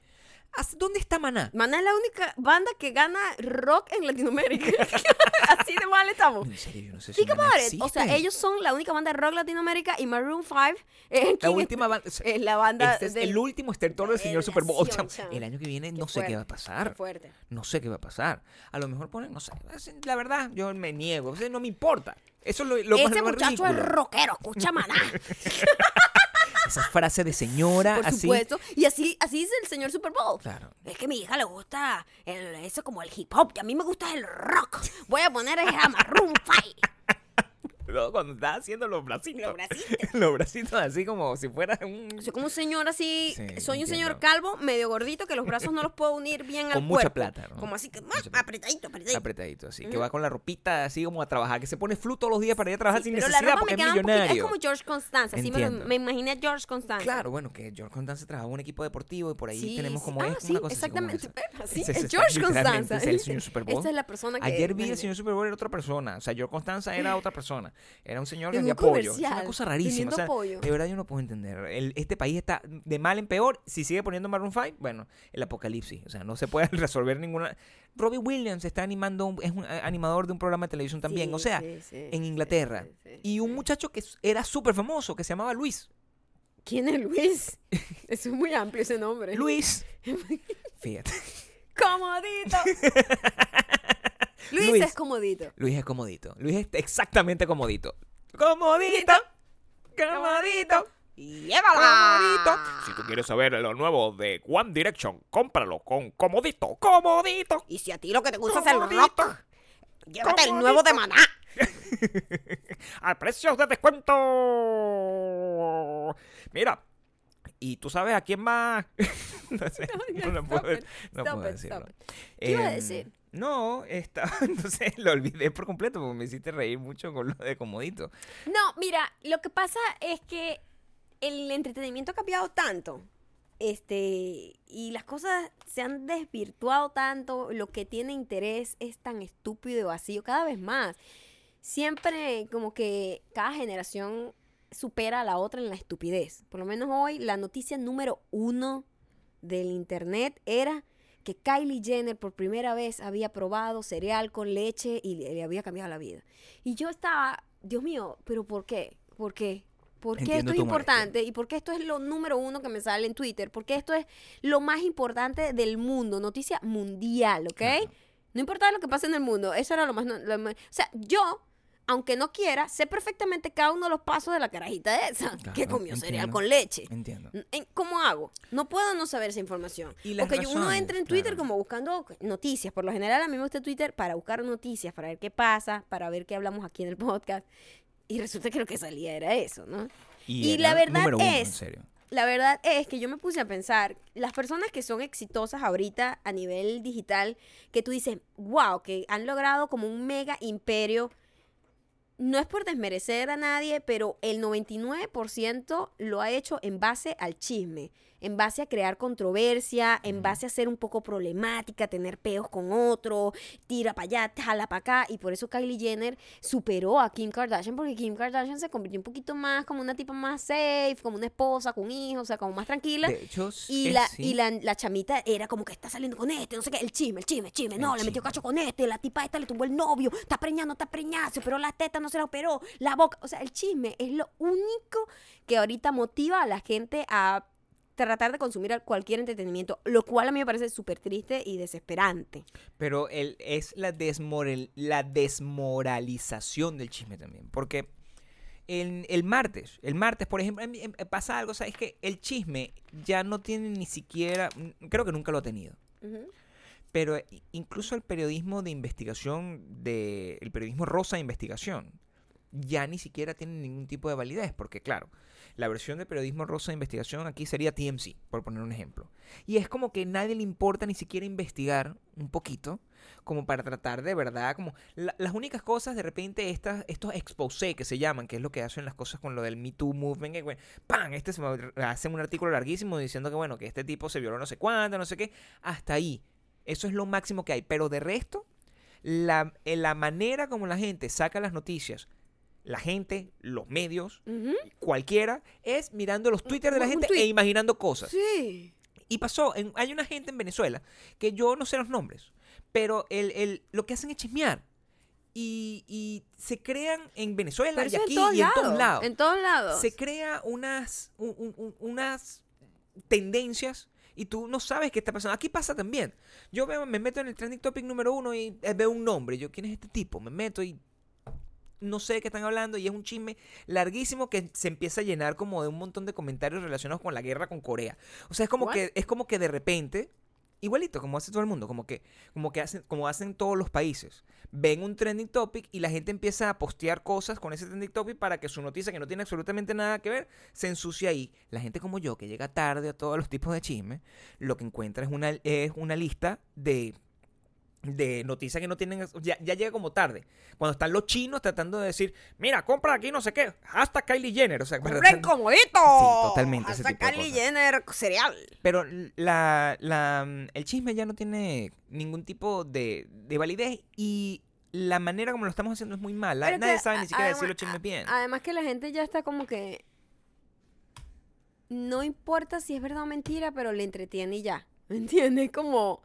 ¿Hace- ¿Dónde está Maná? Maná es la única banda que gana rock en Latinoamérica. [LAUGHS] Así de mal estamos. En serio, yo no sé si Think Maná about it. O sea, ellos son la única banda de rock Latinoamérica y Maroon 5 es, La última banda... es, es la banda Este es del- el último estertor del señor Super Bowl. Chamo. El año que viene Qué no sé qué va a fuerte, pasar. Qué fuerte. No sé qué va a pasar. A lo mejor ponen, no sé. La verdad, yo me niego. O sea, no me importa. Eso es lo, lo más, Ese lo más muchacho es rockero, escucha Maná. [LAUGHS] Esa frase de señora Por así. supuesto. Y así, así dice el señor Super Bowl. Claro. Es que a mi hija le gusta el- eso como el hip hop, y a mí me gusta el rock. Voy a poner a Maroon 5. No, cuando está haciendo los bracitos. Los bracitos. [LAUGHS] los bracitos así como si fuera un... Soy como un señor así, Sí, soy un señor entiendo. calvo, medio gordito, que los brazos no los puedo unir bien al Con mucha cuerpo. plata, ¿no? Como así que, Mucha ah, apretadito, apretadito. apretadito así. Que Ujú. va con la ropita así como a trabajar. Que se pone flu todos los días para ir a trabajar Sí, sin pero la necesidad ropa porque es un poquito- millonario. es como George Constanza, así me, lo- Entiendo. me imaginé a George Constanza. Claro, bueno, que George Constanza trabajaba en un equipo deportivo y por ahí Sí, tenemos como Ah, es sí, una cosa así como exactamente. esa. Así, [LAUGHS] es George Constanza. es el señor Super [LAUGHS] Bowl. Esa es la persona que... Ayer vi el señor Super Bowl era otra persona. O sea, George Constanza era otra persona. Era un señor que En vendía pollo. Es una cosa rarísima. O sea, de verdad yo no puedo entender. El- este país está de mal en peor. Si sigue poniendo Maroon 5, bueno, el apocalipsis. O sea, no se puede [LAUGHS] resolver ninguna. Robbie Williams está animando, un- es un eh, animador de un programa de televisión también. Sí, o sea, sí, sí, en Inglaterra. Y un muchacho que era súper famoso, que se llamaba Luis. ¿Quién es Luis? [LAUGHS] Es muy amplio ese nombre. Luis. [LAUGHS] Fíjate. Comodito. Luis, Luis. es comodito. Luis es comodito. Luis es exactamente comodito. Comodito. Comodito. Comodito. Si tú quieres saber lo nuevo de One Direction, cómpralo con Comodito. Comodito. Y si a ti lo que te gusta es el Comodito. rock, llévate el nuevo de Maná. [LAUGHS] Al precio de descuento. Mira. Y tú sabes a quién más. [LAUGHS] no sé. No, puedo, it, puedo decirlo. stop ¿Qué ibas a Em, decir? No, está, [LAUGHS] entonces lo olvidé por completo porque me hiciste reír mucho con lo de comodito. No, mira, lo que pasa es que el entretenimiento ha cambiado tanto. Este, y las cosas se han desvirtuado tanto, lo que tiene interés es tan estúpido y vacío cada vez más. Siempre como que cada generación supera a la otra en la estupidez. Por lo menos hoy la noticia número uno del internet era que Kylie Jenner por primera vez había probado cereal con leche y le, le había cambiado la vida. Y yo estaba, Dios mío, pero ¿por qué? ¿Por qué? ¿Por qué Entiendo esto es importante? ¿Y por qué esto es lo número uno que me sale en Twitter? Porque esto es lo más importante del mundo, noticia mundial, ¿ok? Claro. No importa lo que pase en el mundo, eso era lo más... lo más- o sea, yo, aunque no quiera, sé perfectamente cada uno de los pasos de la carajita esa que comió cereal con leche. Entiendo. En- ¿Cómo hago? No puedo no saber esa información. Y las Porque yo- uno razones, entra en Twitter claro. como buscando noticias. Por lo general a mí me gusta Twitter para buscar noticias, para ver qué pasa, para ver qué hablamos aquí en el podcast. Y resulta que lo que salía era eso, ¿no? Y la verdad uno, es- en serio. La verdad es que yo me puse a pensar, las personas que son exitosas ahorita a nivel digital, que tú dices, wow, que han logrado como un mega imperio, no es por desmerecer a nadie, pero el 99% lo ha hecho en base al chisme, en base a crear controversia, en base a ser un poco problemática, tener peos con otro, tira para allá, jala para acá, y por eso Kylie Jenner superó a Kim Kardashian, porque Kim Kardashian se convirtió un poquito más como una tipa más safe, como una esposa con hijos, o sea, como más tranquila. De hecho, s- Y, es- la, sí. y la, la chamita era como que está saliendo con este, no sé qué, el chisme, el chisme, el chisme. El No, le metió cacho con este, la tipa esta le tumbó el novio, está preñada, no está preñada, se operó la teta, no se la operó, la boca. O sea, el chisme es lo único que ahorita motiva a la gente a tratar de consumir cualquier entretenimiento, lo cual a mí me parece súper triste y desesperante. Pero el, es la, desmoral- la desmoralización del chisme también. Porque el, el martes, el martes, por ejemplo, em- em- pasa algo, ¿sabes? que el chisme ya no tiene ni siquiera, mm, creo que nunca lo ha tenido. Pero incluso el periodismo de investigación, de, el periodismo rosa de investigación, ya ni siquiera tiene ningún tipo de validez, porque claro, la versión de periodismo rosa de investigación aquí sería TMC, por poner un ejemplo. Y es como que nadie le importa ni siquiera investigar un poquito, como para tratar de verdad, como la- las únicas cosas de repente estas, estos exposé que se llaman, que es lo que hacen las cosas con lo del Me Too Movement, que bueno, ¡pam! Este se un artículo larguísimo diciendo que bueno, que este tipo se violó no sé cuánto, no sé qué, hasta ahí. Eso es lo máximo que hay. Pero de resto, la, eh, la manera como la gente saca las noticias, la gente, los medios, cualquiera, es mirando los Twitter de la gente e imaginando cosas. Sí. Y pasó, en- hay una gente en Venezuela que yo no sé los nombres, pero el, el- lo que hacen es chismear. Y, y se crean en Venezuela y aquí en y en todos lados En todos lados. se crea unas, un- un- un- unas tendencias y tú no sabes qué está pasando. Aquí pasa también. Yo veo, me meto en el trending topic número uno y eh, veo un nombre. Yo, ¿quién es este tipo? Me meto y no sé de qué están hablando y es un chisme larguísimo que se empieza a llenar como de un montón de comentarios relacionados con la guerra con Corea. O sea, es como What? que es como que de repente igualito como hace todo el mundo, como que como que hacen como hacen todos los países. Ven un trending topic y la gente empieza a postear cosas con ese trending topic para que su noticia que no tiene absolutamente nada que ver se ensucie ahí. La gente como yo que llega tarde a todos los tipos de chisme, lo que encuentra es una es una lista de de noticias que no tienen, ya, ya llega como tarde. Cuando están los chinos tratando de decir, mira, compra aquí no sé qué, hasta Kylie Jenner. O sea, para- ¡Compren comodito! Sí, totalmente, Hasta Kylie. Jenner cereal. Pero la, la, el chisme ya no tiene ningún tipo de, de validez y la manera como lo estamos haciendo es muy mala. Pero Nadie que, sabe ni siquiera además- decir los chismes bien. Además que la gente ya está como que... No importa si es verdad o mentira, pero le entretiene y ya. ¿Me entiendes? Como...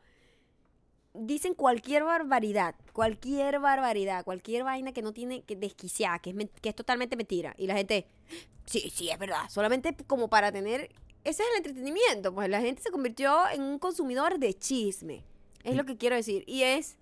Dicen cualquier barbaridad, cualquier barbaridad, cualquier vaina que no tiene que desquiciar, que es, que es totalmente mentira. Y la gente, sí, sí, es verdad. Solamente como para tener... Ese es el entretenimiento. Pues la gente se convirtió en un consumidor de chisme. Es lo que quiero decir. Y es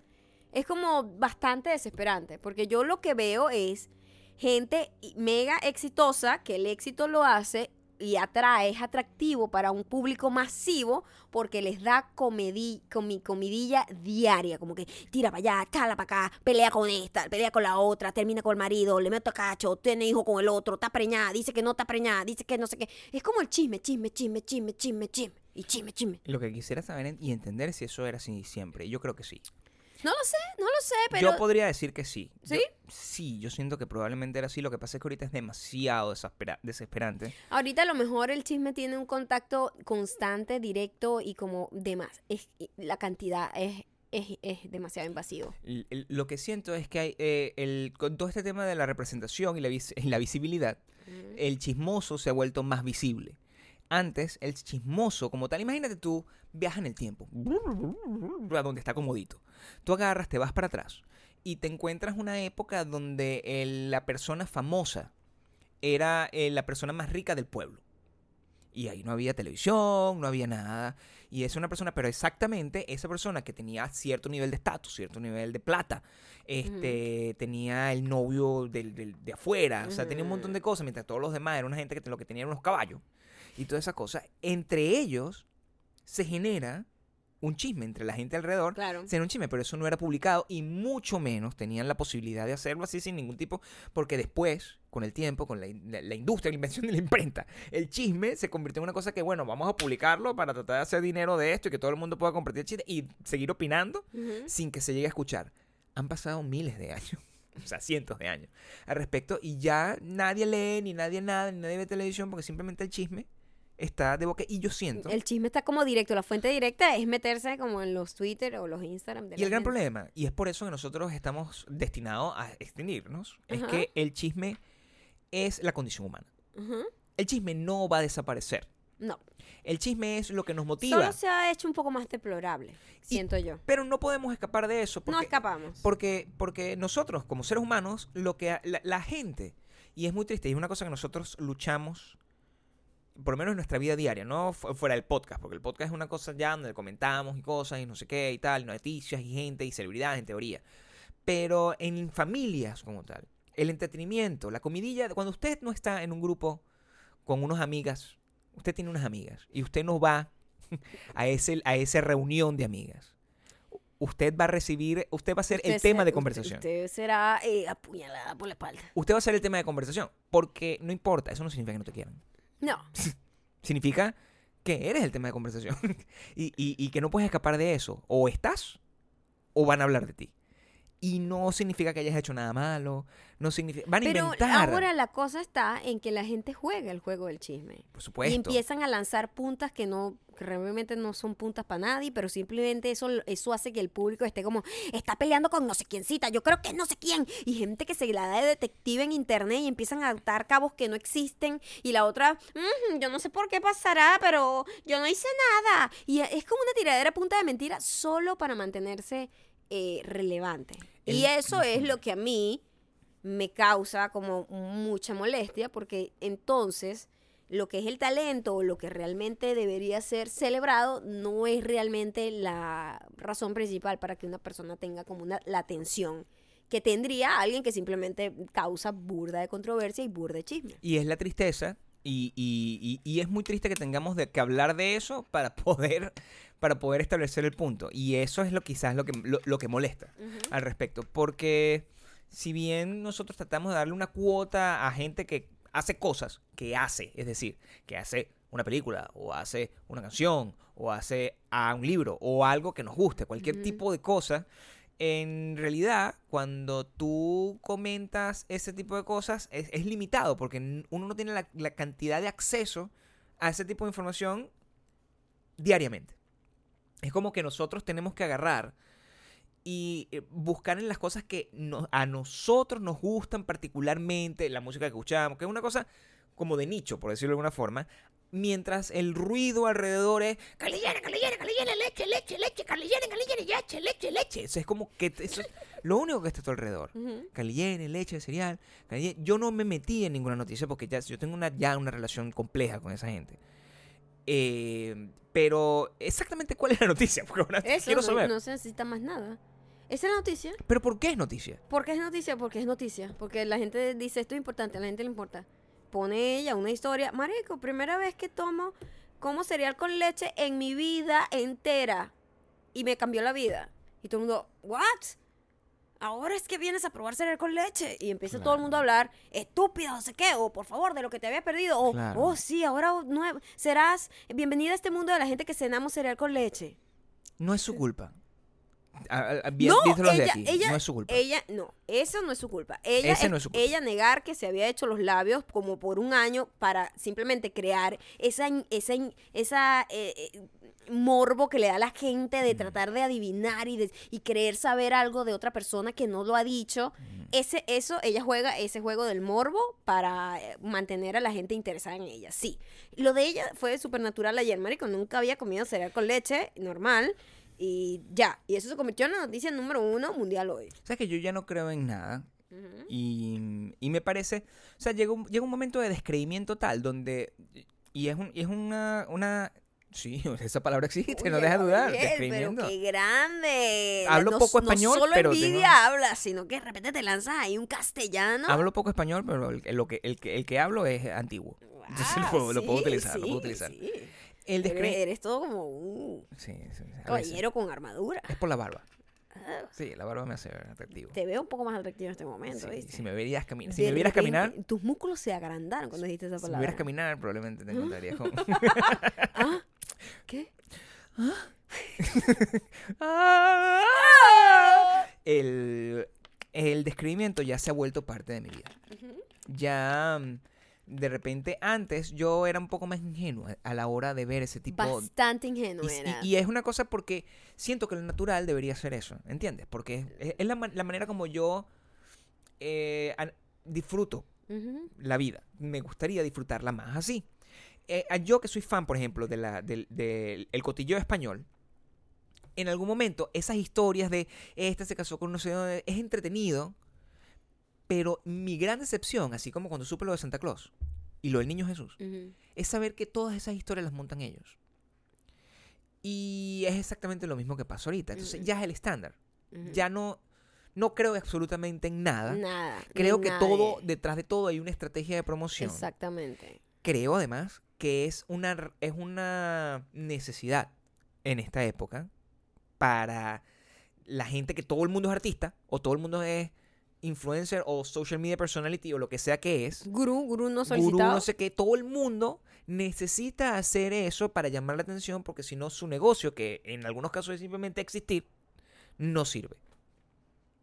es como bastante desesperante, porque yo lo que veo es gente mega exitosa, que el éxito lo hace y atrae, es atractivo para un público masivo porque les da comedi, comi- comidilla diaria, como que tira para allá, chala para acá, pelea con esta, pelea con la otra, termina con el marido, le meto a cacho, tiene hijo con el otro, está preñada, dice que no está preñada, dice que no sé qué. Es como el chisme, chisme, chisme, chisme, chisme, chisme, y chisme, chisme. Lo que quisiera saber y entender si eso era así siempre. Yo creo que sí. No lo sé, no lo sé, pero... Yo podría decir que sí. Yo- ¿Sí? sí, yo siento que probablemente era así. Lo que pasa es que ahorita es demasiado desespera- desesperante. Ahorita a lo mejor el chisme tiene un contacto constante, directo y como demás. Es, la cantidad es, es, es demasiado invasivo. L- lo que siento es que hay, eh, el, con todo este tema de la representación y la, vis- y la visibilidad, el chismoso se ha vuelto más visible. Antes, el chismoso como tal, imagínate tú, viajas en el tiempo, a donde está comodito. Tú agarras, te vas para atrás y te encuentras una época donde el- la persona famosa era eh, la persona más rica del pueblo. Y ahí no había televisión, no había nada. Y es una persona, pero exactamente esa persona que tenía cierto nivel de estatus, cierto nivel de plata, este, tenía el novio del, del- de afuera, o sea, tenía un montón de cosas, mientras todos los demás eran una gente que lo que tenían unos caballos y toda esa cosa. Entre ellos se genera un chisme entre la gente alrededor. Claro. Se genera un chisme, pero eso no era publicado y mucho menos tenían la posibilidad de hacerlo así sin ningún tipo, porque después, con el tiempo, con la, la- la industria, la invención de la imprenta, el chisme se convirtió en una cosa que, bueno, vamos a publicarlo para tratar de hacer dinero de esto y que todo el mundo pueda compartir el chiste y seguir opinando sin que se llegue a escuchar. Han pasado miles de años, [LAUGHS] o sea, cientos de años al respecto y ya nadie lee, ni nadie nada, ni nadie ve televisión porque simplemente el chisme está de boca y yo siento... El chisme está como directo. La fuente directa es meterse como en los Twitter o los Instagram de Y el gran problema, y es por eso que nosotros estamos destinados a extinguirnos, es que el chisme es la condición humana. El chisme no va a desaparecer. No. El chisme es lo que nos motiva. Solo se ha hecho un poco más deplorable, siento yo. Pero no podemos escapar de eso. Porque, no escapamos. Porque, porque nosotros, como seres humanos, lo que la, la gente, y es muy triste, y es una cosa que nosotros luchamos, por lo menos en nuestra vida diaria, no fu- fuera del podcast, porque el podcast es una cosa ya donde comentamos y cosas y no sé qué y tal, noticias y gente y celebridades en teoría. Pero en familias como tal, el entretenimiento, la comidilla, cuando usted no está en un grupo con unas amigas, usted tiene unas amigas y usted no va [LAUGHS] a, ese, a esa reunión de amigas. Usted va a recibir, usted va a ser el Usted tema se- de usted- conversación. Usted, será eh, apuñalada por la espalda. Usted va a ser el tema de conversación. Porque no importa, eso no significa que no te quieran. No. [LAUGHS] Significa que eres el tema de conversación. [LAUGHS] y, y- y que no puedes escapar de eso. O estás o van a hablar de ti. Y no significa que hayas hecho nada malo. No significa. Van a Pero inventar. ahora la cosa está en que la gente juega el juego del chisme. por Y supuesto. empiezan a lanzar puntas que no que realmente no son puntas para nadie, pero simplemente eso, eso hace que el público esté como, está peleando con no sé quiéncita, yo creo que es no sé quién. Y gente que se la da de detective en internet y empiezan a atar cabos que no existen. Y la otra, "Mm, yo no sé por qué pasará, pero yo no hice nada. Y es como una tiradera a punta de mentira solo para mantenerse eh, relevante. Y eso es lo que a mí me causa como mucha molestia porque entonces lo que es el talento o lo que realmente debería ser celebrado no es realmente la razón principal para que una persona tenga como una, la atención que tendría alguien que simplemente causa burda de controversia y burda de chisme. Y es la tristeza. Y, y- y- y es muy triste que tengamos de, que hablar de eso para [LAUGHS] poder, para poder establecer el punto. Y eso es lo quizás lo que, lo, lo que molesta al respecto. Porque si bien nosotros tratamos de darle una cuota a gente que hace cosas, que hace, es decir, que hace una película, o hace una canción, o hace a un libro, o algo que nos guste, cualquier tipo de cosa, en realidad, cuando tú comentas ese tipo de cosas, es, limitado, porque uno no tiene la, cantidad de acceso a ese tipo de información diariamente. Es como que nosotros tenemos que agarrar y eh, buscar en las cosas que a nosotros nos gustan particularmente, la música que escuchamos, que es una cosa como de nicho, por decirlo de alguna forma, mientras el ruido alrededor es calillera, calillera, calillera, leche, leche, leche, calillera, calillera, leche, leche, leche. Eso es como que eso es lo único que está a tu alrededor. Ujú. Calillera, leche, cereal. calillera. Yo no me metí en ninguna noticia porque ya yo tengo una, ya una relación compleja con esa gente. Eh, pero exactamente cuál es la noticia, [LAUGHS] porque ahora Eso quiero no, saber. no se necesita más nada. Esa es la noticia. Pero ¿por qué es noticia? ¿Por qué es noticia? Porque es noticia. Porque la gente dice esto es importante, a la gente le importa. Pone ella una historia. Marico, primera vez que tomo como cereal con leche en mi vida entera. Y me cambió la vida. Y todo el mundo, ¿what? Ahora es que vienes a probar cereal con leche. Y empieza todo el mundo a hablar, estúpido, no sé qué, o por favor, de lo que te había perdido. O, Claro. oh, sí, ahora serás bienvenida a este mundo de la gente que cenamos cereal con leche. No es su culpa. Bien, No, ella, no es su culpa. Ella, no, eso no es su culpa. Ella, Ese es- no es su culpa. ella negar que se había hecho los labios como por un año para simplemente crear esa, esa, esa eh, eh, morbo que le da a la gente Mm. de tratar de adivinar y, de, y creer saber algo de otra persona que no lo ha dicho. Mm. Ese, eso, ella juega ese juego del morbo para eh, mantener a la gente interesada en ella. Sí. Lo de ella fue supernatural ayer, marico. Nunca había comido cereal con leche, normal. Y ya. Y eso se convirtió en la noticia número uno mundial hoy. ¿Sabes que yo ya no creo en nada? Y, y me parece, o sea, llega un, llega un momento de descreimiento tal donde, y es, un, y es una, una, sí, [LAUGHS] esa palabra existe, no deja dudar, descreimiento. Pero qué grande. Hablo no, poco no español, solo pero envidia tengo- habla, sino que de repente te lanzas ahí un castellano. Hablo poco español, pero el, lo que, el, que, el que hablo es antiguo. Entonces lo puedo, lo puedo sí, utilizar, lo puedo utilizar. sí. El Eres, todo como un Sí, sí, caballero con armadura. Es por la barba. Ah, Sí, la barba me hace atractivo. Te veo un poco más atractivo en este momento, Sí, ¿viste? si me verías caminar, si me vieras caminar, Tus músculos se agrandaron cuando dijiste esa si me palabra. vieras caminar, probablemente te encontrarías con [LAUGHS] ¿Ah? ¿Qué? [LAUGHS] el, el describimiento ya se ha vuelto parte de mi vida. Ya mm, de repente antes yo era un poco más ingenuo a- la hora de ver ese tipo Bastante y, ingenuo y- era. y es una cosa porque siento que lo natural debería ser eso, ¿entiendes? Porque es, es la, la manera como yo eh, disfruto la vida. Me gustaría disfrutarla más así. Eh, yo que soy fan, por ejemplo, de la, del, del el cotilleo español, en algún momento esas historias de esta se casó con no sé dónde, es entretenido, pero mi gran decepción, así como cuando supe lo de Santa Claus y lo del Niño Jesús, es saber que todas esas historias las montan ellos. Y es exactamente lo mismo que pasa ahorita. Entonces ya es el estándar. Ya no, no creo absolutamente en nada. Nada. Creo que todo, detrás de todo hay una estrategia de promoción. Exactamente. Creo además que es una, es una necesidad en esta época para la gente que todo el mundo es artista o todo el mundo es influencer o social media personality o lo que sea que es. Gurú, gurú no Gurú, solicitado. no sé qué, todo el mundo necesita hacer eso para llamar la atención porque si no su negocio, que en algunos casos es simplemente existir, no sirve.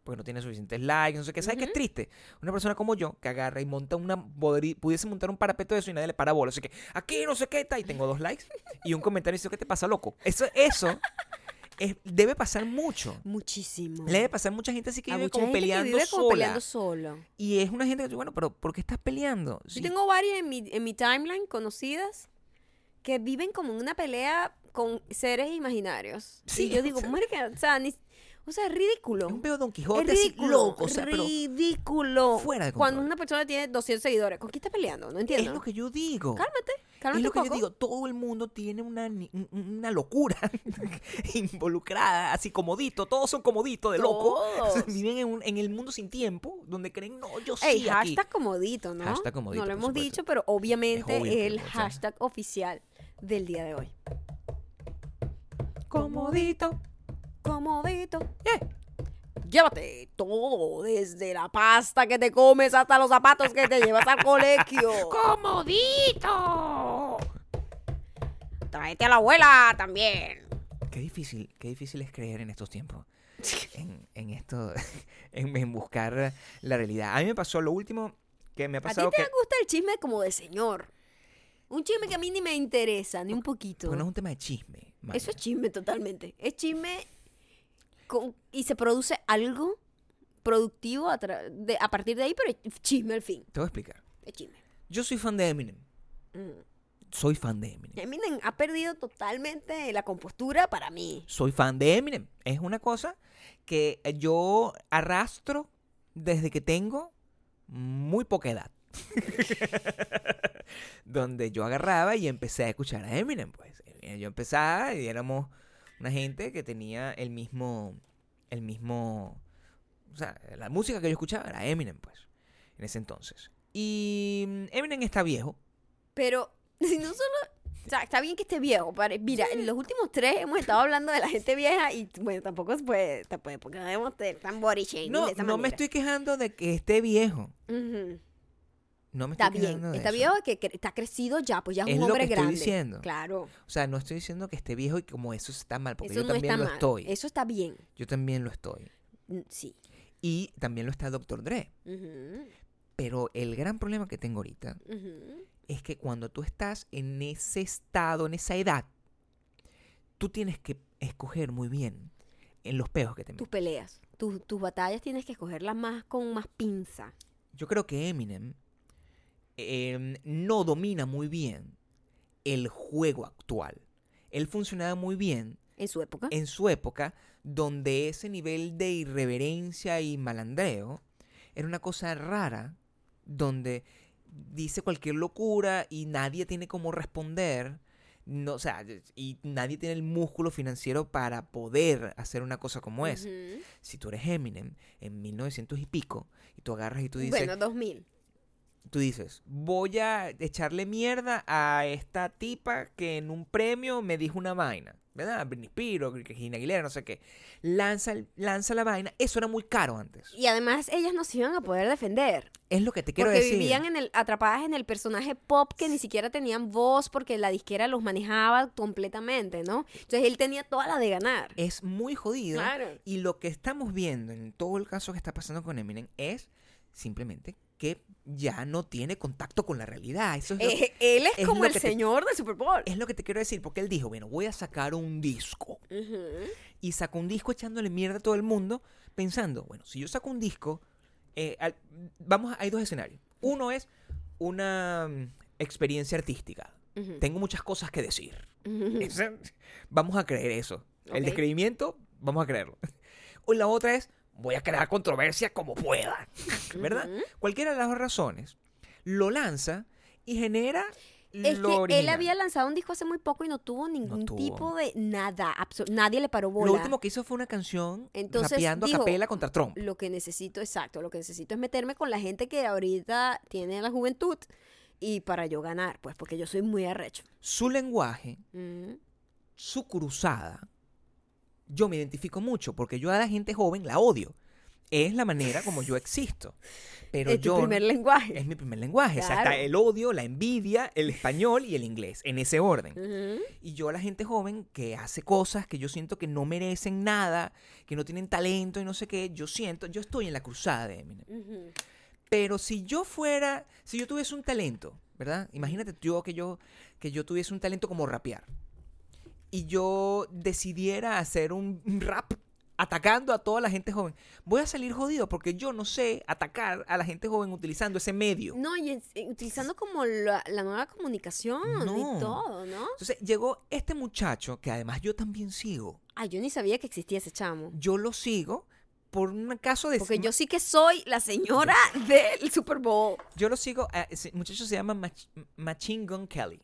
Porque no tiene suficientes likes, no sé qué. ¿Sabes qué es triste? Una persona como yo que agarra y monta una. pudiese montar un parapeto de eso y nadie le para bola. Así que aquí no sé qué está y tengo dos likes y un comentario y dice: ¿Qué te pasa, loco? Eso, eso es- debe pasar mucho. Muchísimo. Le debe pasar mucha gente así que A vive mucha como que peleando como sola. peleando solo. Y es una gente que, bueno, pero ¿por qué estás peleando? Yo Sí, tengo varias en mi, en mi timeline conocidas que viven como en una pelea con seres imaginarios. Sí, y yo digo, marica, o sea, ni- o sea, es ridículo. Es un pedo Don Es Quijote así ridículo, loco, o sea, pero ridículo. fuera de Cuando control. una persona tiene 200 seguidores, ¿con quién está peleando? No es entiendo. lo que yo digo. Cálmate, Es lo que yo digo, todo el mundo tiene una, una locura [LAUGHS] involucrada, así comodito, todos son comoditos de loco. Todos. [LAUGHS] Viven en, un- en el mundo sin tiempo, donde creen, no, yo sí Ey, aquí. hashtag comodito, ¿no? Hashtag comodito, no lo hemos supuesto. dicho, pero obviamente Es obvio el hashtag oficial del día de hoy. Comodito. Comodito. Eh. Llévate todo, desde la pasta que te comes hasta los zapatos que te llevas al colegio. [LAUGHS] ¡Comodito! Tráete a la abuela también. Qué difícil, qué difícil es creer en estos tiempos. [LAUGHS] En, en esto, [LAUGHS] en, en buscar la realidad. A mí me pasó lo último que me ha A ti pasado te que... gusta el chisme como de señor. Un chisme que a mí ni me interesa, ni un poquito. Porque no es un tema de chisme. Maya. Eso es chisme totalmente. Es chisme con- y se produce algo productivo a, de- a partir de ahí, pero chisme al fin. Te voy a explicar. Es chisme. Yo soy fan de Eminem. Mm. Soy fan de Eminem. Eminem ha perdido totalmente la compostura para mí. Soy fan de Eminem. Es una cosa que yo arrastro desde que tengo muy poca edad. [LAUGHS] Donde yo agarraba y empecé a escuchar a Eminem, pues. Eh, Yo empezaba y éramos una gente que tenía el mismo, el mismo, o sea, la música que yo escuchaba era Eminem, pues, en ese entonces. Y mm, Eminem está viejo. Pero [LAUGHS] si no solo. O sea, está bien que esté viejo. pero mira, en los últimos tres hemos estado hablando de la gente vieja y, bueno, tampoco se puede, debemos ser tan body shaming No, de esa no me manera. estoy quejando de que esté viejo. Ujú. No me Está estoy bien. de Está eso. viejo que está crecido ya, pues ya es, Es un lo hombre que estoy grande. diciendo. Claro. O sea, no estoy diciendo que esté viejo y como eso está mal, porque Eso yo no también está lo mal. estoy. Eso está bien. Yo también lo estoy. Mm, Sí. Y también lo está Dr. Dre. Pero el gran problema que tengo ahorita es que cuando tú estás en ese estado, en esa edad, tú tienes que escoger muy bien en los peos que te Tus metes. peleas, tus, tus batallas tienes que escogerlas más con más pinza. Yo creo que Eminem em, no domina muy bien el juego actual. Él funcionaba muy bien En su época. en su época donde ese nivel de irreverencia y malandreo era una cosa rara donde dice cualquier locura y nadie tiene cómo responder. No, o sea, y nadie tiene el músculo financiero para poder hacer una cosa como esa. Ujú. Si tú eres Eminem en 1900 y pico y tú agarras y tú dices, Bueno, 2000. Tú dices, voy a echarle mierda a esta tipa que en un premio me dijo una vaina, ¿verdad? Britney Spears, Cristina Aguilera, no sé qué. Lanza, lanza la vaina. Eso era muy caro antes. Y además ellas no se iban a poder defender. Es lo que te quiero porque decir. vivían en el, atrapadas en el personaje pop que ni siquiera tenían voz porque la disquera los manejaba completamente, ¿no? Entonces él tenía toda la de ganar. Es muy jodido. Claro. Y lo que estamos viendo en todo el caso que está pasando con Eminem es simplemente que ya no tiene contacto con la realidad. Eso es, lo, Eh, él es, es como el que te- señor del Super Bowl. es lo que te quiero decir, porque él dijo, bueno, voy a sacar un disco. Y sacó un disco echándole mierda a todo el mundo, pensando, bueno, si yo saco un disco, eh, al- vamos, hay dos escenarios. Uno es una mm, experiencia artística. Tengo muchas cosas que decir. Vamos a creer eso. El descreimiento, vamos a creerlo. [LAUGHS] O la otra es, voy a crear controversia como pueda. ¿Verdad? Cualquiera de las dos razones, lo lanza y genera Es lo que él había lanzado un disco hace muy poco y no tuvo ningún tuvo. tipo de nada. nadie le paró bola. Lo último que hizo fue una canción Entonces, rapeando dijo, a capela contra Trump. Lo que necesito, exacto, lo que necesito es meterme con la gente que ahorita tiene la juventud y para yo ganar, pues, porque yo soy muy arrecho. Su lenguaje Mm. su cruzada, yo me identifico mucho porque yo a la gente joven la odio. Es la manera como yo existo. Pero es yo tu primer lenguaje. es mi primer lenguaje. O sea, Claro. está el odio, la envidia, el español y el inglés, en ese orden. Y yo a la gente joven que hace cosas que yo siento que no merecen nada, que no tienen talento y no sé qué, yo siento, yo estoy en la cruzada de Eminem. Pero si yo fuera, si yo tuviese un talento, ¿verdad? Imagínate yo que yo que yo tuviese un talento como rapear. Y yo decidiera hacer un rap atacando a toda la gente joven. Voy a salir jodido porque yo no sé atacar a la gente joven utilizando ese medio. No, y es- eh, utilizando como la, la nueva comunicación No. y todo, ¿no? Entonces llegó este muchacho que además yo también sigo. Ay, yo ni sabía que existía ese chamo. Yo lo sigo por un caso de Porque yo sí que soy la señora [LAUGHS] del Super Bowl. yo lo sigo, a ese muchacho se llama Mach- Machine Gun Kelly.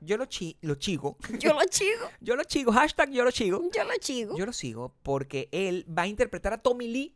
Yo lo chi, lo chigo. [LAUGHS] Yo lo chigo, Yo lo chigo, hashtag yo lo chigo. yo lo chigo. Yo lo sigo porque él va a interpretar a Tommy Lee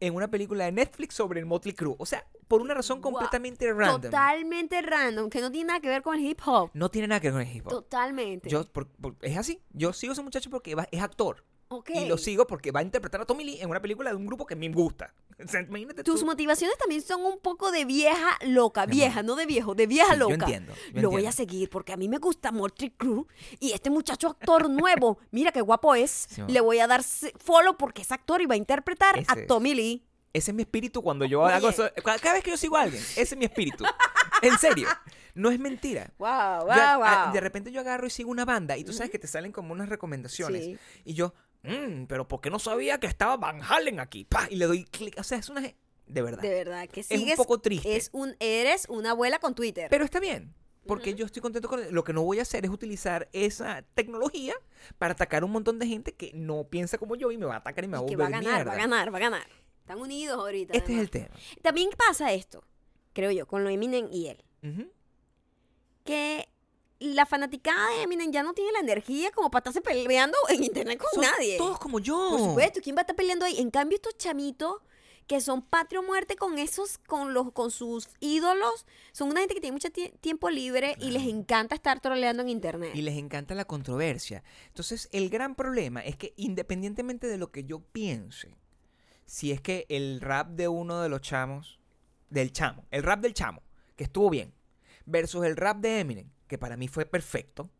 en una película de Netflix sobre el Motley Crue. O sea, por una razón completamente random. Totalmente random, que no tiene nada que ver con el hip hop. No tiene nada que ver con el hip hop. Totalmente. Yo, por- por- es así. Yo sigo a ese muchacho porque va- es actor. Y lo sigo porque va a interpretar a Tommy Lee en una película de un grupo que a mí me gusta. [LAUGHS] Imagínate Tus tú. motivaciones también son un poco de vieja loca, Mi vieja, no de viejo, de vieja Sí, yo loca. entiendo, yo Lo voy a seguir porque a mí me gusta Motley Crue y este muchacho actor nuevo, [LAUGHS] mira qué guapo es. Sí. Le voy a dar follow porque es actor y va a interpretar Ese a. Tommy Lee. Ese es mi espíritu cuando yo Oye. hago eso. Cada vez que yo sigo a alguien, ese es mi espíritu. [LAUGHS] en serio. No es mentira. Wow, Yo, wow, a- wow. de repente yo agarro y sigo una banda y tú sabes que te salen como unas recomendaciones. Sí. Y yo, "Mm, pero ¿por qué no sabía que estaba Van Halen aquí? ¡Pah! Y le doy clic. O sea, es una... De verdad. De verdad que un sigues poco triste. Es un eres una abuela con Twitter. Pero está bien. Porque yo estoy contento con Lo que no voy a hacer es utilizar esa tecnología para atacar a un montón de gente que no piensa como yo y me va a atacar y me va a volver va a ganar, va a mierda. ganar, va a ganar. Están unidos ahorita. Este es el además. tema. También pasa esto, creo yo, con lo Eminem y él. Ujú. que la fanaticada de Eminem ya no tiene la energía como para estarse peleando en internet con Son nadie. Todos como yo. Por supuesto, ¿quién va a estar peleando ahí? En cambio, estos chamitos que son patria o muerte con esos, con los, con sus ídolos, son una gente que tiene mucho tie- tiempo libre y les encanta estar troleando en internet. Y les encanta la controversia. Entonces, el gran problema es que independientemente de lo que yo piense, si es que el rap de uno de los chamos, del chamo, el rap del chamo, que estuvo bien, versus el rap de Eminem, que para mí fue perfecto,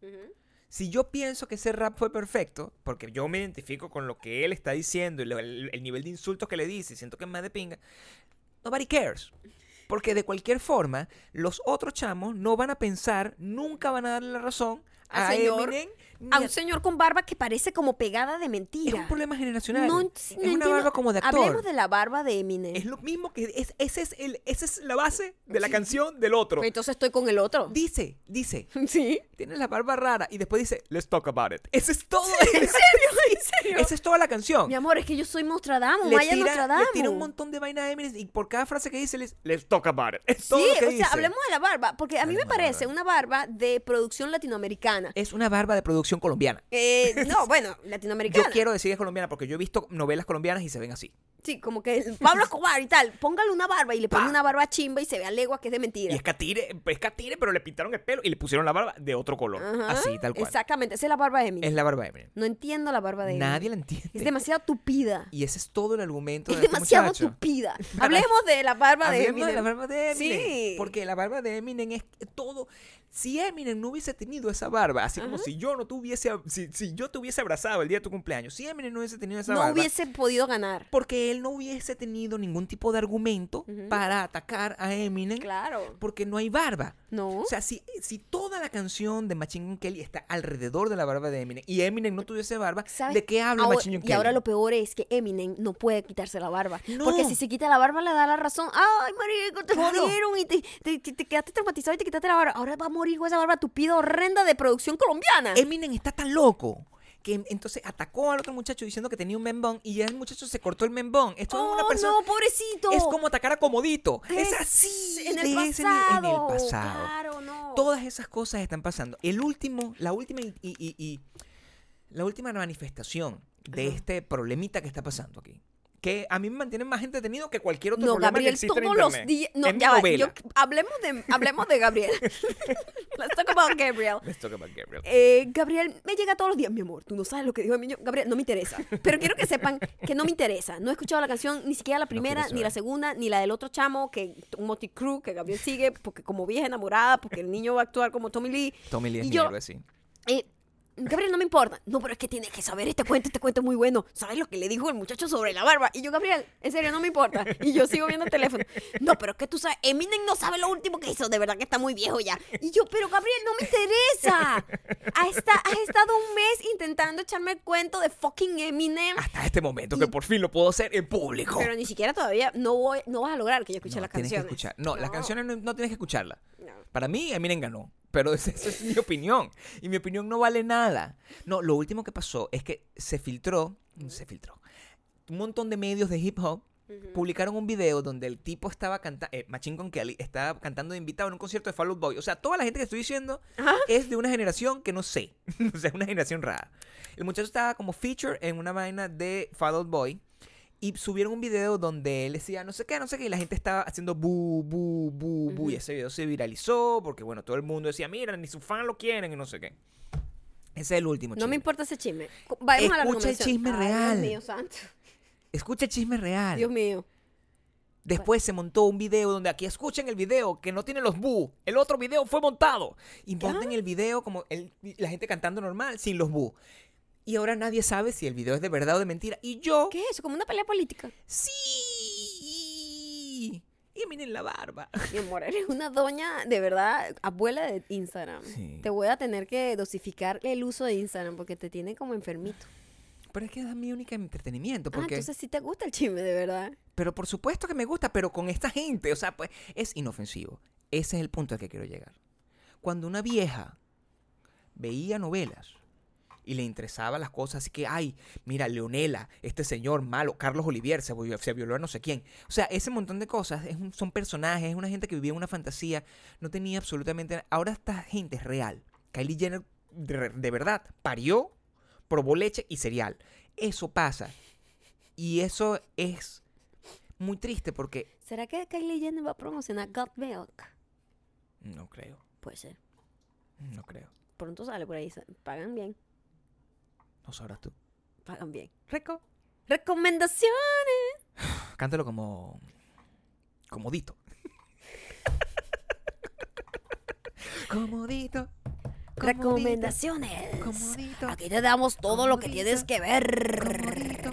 si yo pienso que ese rap fue perfecto, porque yo me identifico con lo que él está diciendo y lo- el, el nivel de insultos que le dice y siento que es más de pinga, nobody cares. Porque de cualquier forma, los otros chamos no van a pensar, nunca van a darle la razón a señor, Eminem. A un señor con barba que parece como pegada de es mentira. un problema generacional. No, es no una entiendo. barba como de actor. Hablemos de la barba de Eminem. Es lo mismo que es, ese es el, esa es la base de la canción del otro. Entonces estoy con el otro. Dice, dice, [LAUGHS] Sí. tiene la barba rara y después dice, let's talk about it. Ese es todo. ¿En [LAUGHS] serio? ¿En serio? Esa es toda la canción. Mi amor, es que yo soy Nostradamus. le Vaya tira, Nostradamus. le tira un montón de vaina a Eminem y por cada frase que dice, les, let's talk about it. Es todo Sí, lo que o dice. sea, hablemos de la barba, porque a mí me de parece una barba de producción latinoamericana. Es una barba de producción colombiana. Eh, no, [LAUGHS] bueno, latinoamericana. Yo quiero decir que es colombiana porque yo he visto novelas colombianas y se ven así. Sí, como que Pablo Escobar y tal, póngale una barba y le pone Pa. una barba chimba y se ve a legua que es de mentira. Y es catire, es catire, pero le pintaron el pelo y le pusieron la barba de otro color. Ajá, Así, tal cual. Exactamente, esa es la barba de Eminem. Es la barba de Eminem. No entiendo la barba de Eminem. Nadie la entiende. Es demasiado tupida. Y ese es todo el argumento Es de este demasiado tupida. [LAUGHS] Hablemos de la barba de Eminem. de la barba de Eminem. Sí. Porque la barba de Eminem es todo. Si Eminem no hubiese tenido esa barba, así como Ajá. si yo no tuviese, si, si yo te hubiese abrazado el día de tu cumpleaños, si Eminem no hubiese tenido esa no barba, hubiese podido ganar. porque él no hubiese tenido ningún tipo de argumento para atacar a Eminem, Claro. porque no hay barba. No. O sea, si, si toda la canción de Machine Gun Kelly está alrededor de la barba de Eminem y Eminem no tuviese barba, ¿Sabes? ¿de qué habla Ahora- Machine Gun y Kelly? ahora lo peor es que Eminem no puede quitarse la barba. No. Porque si se quita la barba le da la razón. Ay, marico, te Claro. jodieron y te, te- te- te quedaste traumatizado y te quitaste la barba. Ahora va a morir con esa barba tupida horrenda de producción colombiana. Eminem está tan loco que entonces atacó al otro muchacho diciendo que tenía un membón y ya el muchacho se cortó el membón. Esto es una oh, persona... no, pobrecito. Es como atacar a Comodito. Es, Es así. En el pasado. en el pasado. Claro, no. Todas esas cosas están pasando. El último, la última y, y- y- y- la última manifestación de este problemita que está pasando aquí. Que a mí me mantiene más entretenido que cualquier otro No, problema que Gabriel, existe en todos los internet. días. No, Es ya va, yo- hablemos, de, hablemos de Gabriel. [LAUGHS] Let's talk about Gabriel. Let's talk about Gabriel. Eh, Gabriel me llega todos los días, mi amor. Tú no sabes lo que dijo mi niño. Gabriel, no me interesa. Pero quiero que sepan que no me interesa. No he escuchado la canción, ni siquiera la primera, quieres ni la segunda, ni la del otro chamo, que un Moticrew que Gabriel sigue, porque como vieja enamorada, porque el niño va a actuar como Tommy Lee. Tommy Lee es y mi yo- héroe, sí. Eh, Gabriel, no me importa. No, pero es que tienes que saber este cuento, este cuento es muy bueno. ¿Sabes lo que le dijo el muchacho sobre la barba? Y yo, Gabriel, en serio, no me importa. Y yo sigo viendo el teléfono. No, pero es que tú sabes, Eminem no sabe lo último que hizo. De verdad que está muy viejo ya. Y yo, pero Gabriel, no me interesa. Has, esta- has estado un mes intentando echarme el cuento de fucking Eminem. Hasta este momento que por fin lo puedo hacer en público. Pero ni siquiera todavía no voy, no vas a lograr que yo escuche no, las tienes que canciones. escuchar. No, las canciones no, no tienes que escucharlas. No. Para mí, Eminem ganó. Pero [LAUGHS] esa esa es mi opinión. Y mi opinión no vale nada. No, lo último que pasó es que se filtró, se filtró, un montón de medios de hip hop publicaron un video donde el tipo estaba cantando, eh, Machine Gun Kelly estaba cantando de invitado en un concierto de Fall Out Boy. O sea, toda la gente que estoy diciendo es de una generación que no sé. [LAUGHS] o sea, es una generación rara. El muchacho estaba como feature en una vaina de Fall Out Boy. Y subieron un video donde él decía no sé qué, no sé qué, y la gente estaba haciendo bu, bu, bu, bu. Y ese video se viralizó porque, bueno, todo el mundo decía, mira, ni sus fans lo quieren y no sé qué. Ese es el último No chisme. me importa ese chisme. Vayamos a la Escucha el chisme Ay, real. Dios mío, santo. Escucha el chisme real. Dios mío. Después se montó un video donde aquí escuchen el video que no tiene los bu. El otro video fue montado. Y monten el video como el- la gente cantando normal, sin los bu. Y ahora nadie sabe si el video es de verdad o de mentira. Y yo, ¿Qué es eso? Como una pelea política. sí. Y miren la barba. [LAUGHS] Mi amor, eres una doña, de verdad, abuela de Instagram. Sí. Te voy a tener que dosificar el uso de Instagram porque te tiene como enfermito. Pero es que es mi única entretenimiento. Ah, Porque, entonces sí te gusta el chisme, de verdad. Pero por supuesto que me gusta, pero con esta gente. O sea, pues es inofensivo. Ese es el punto al que quiero llegar. Cuando una vieja veía novelas y le interesaban las cosas, así que, ay, mira, Leonela, este señor malo, Carlos Olivier, se, violó- se violó a no sé quién. O sea, ese montón de cosas es un- son personajes, es una gente que vivía en una fantasía, no tenía absolutamente nada. Ahora esta gente es real. Kylie Jenner, de, de verdad, parió, probó leche y cereal. Eso pasa. Y eso es muy triste porque... ¿Será que Kylie Jenner va a promocionar Got Milk? No creo, Puede ser. no creo. Pronto sale por ahí. Pagan bien. No sabrás tú. Pagan bien. Reco. Recomendaciones. [SIGHS] Cántalo como... Comodito. [LAUGHS] Comodito. Recomendaciones. Comodito. Aquí te damos todo lo que tienes que ver. Comodito.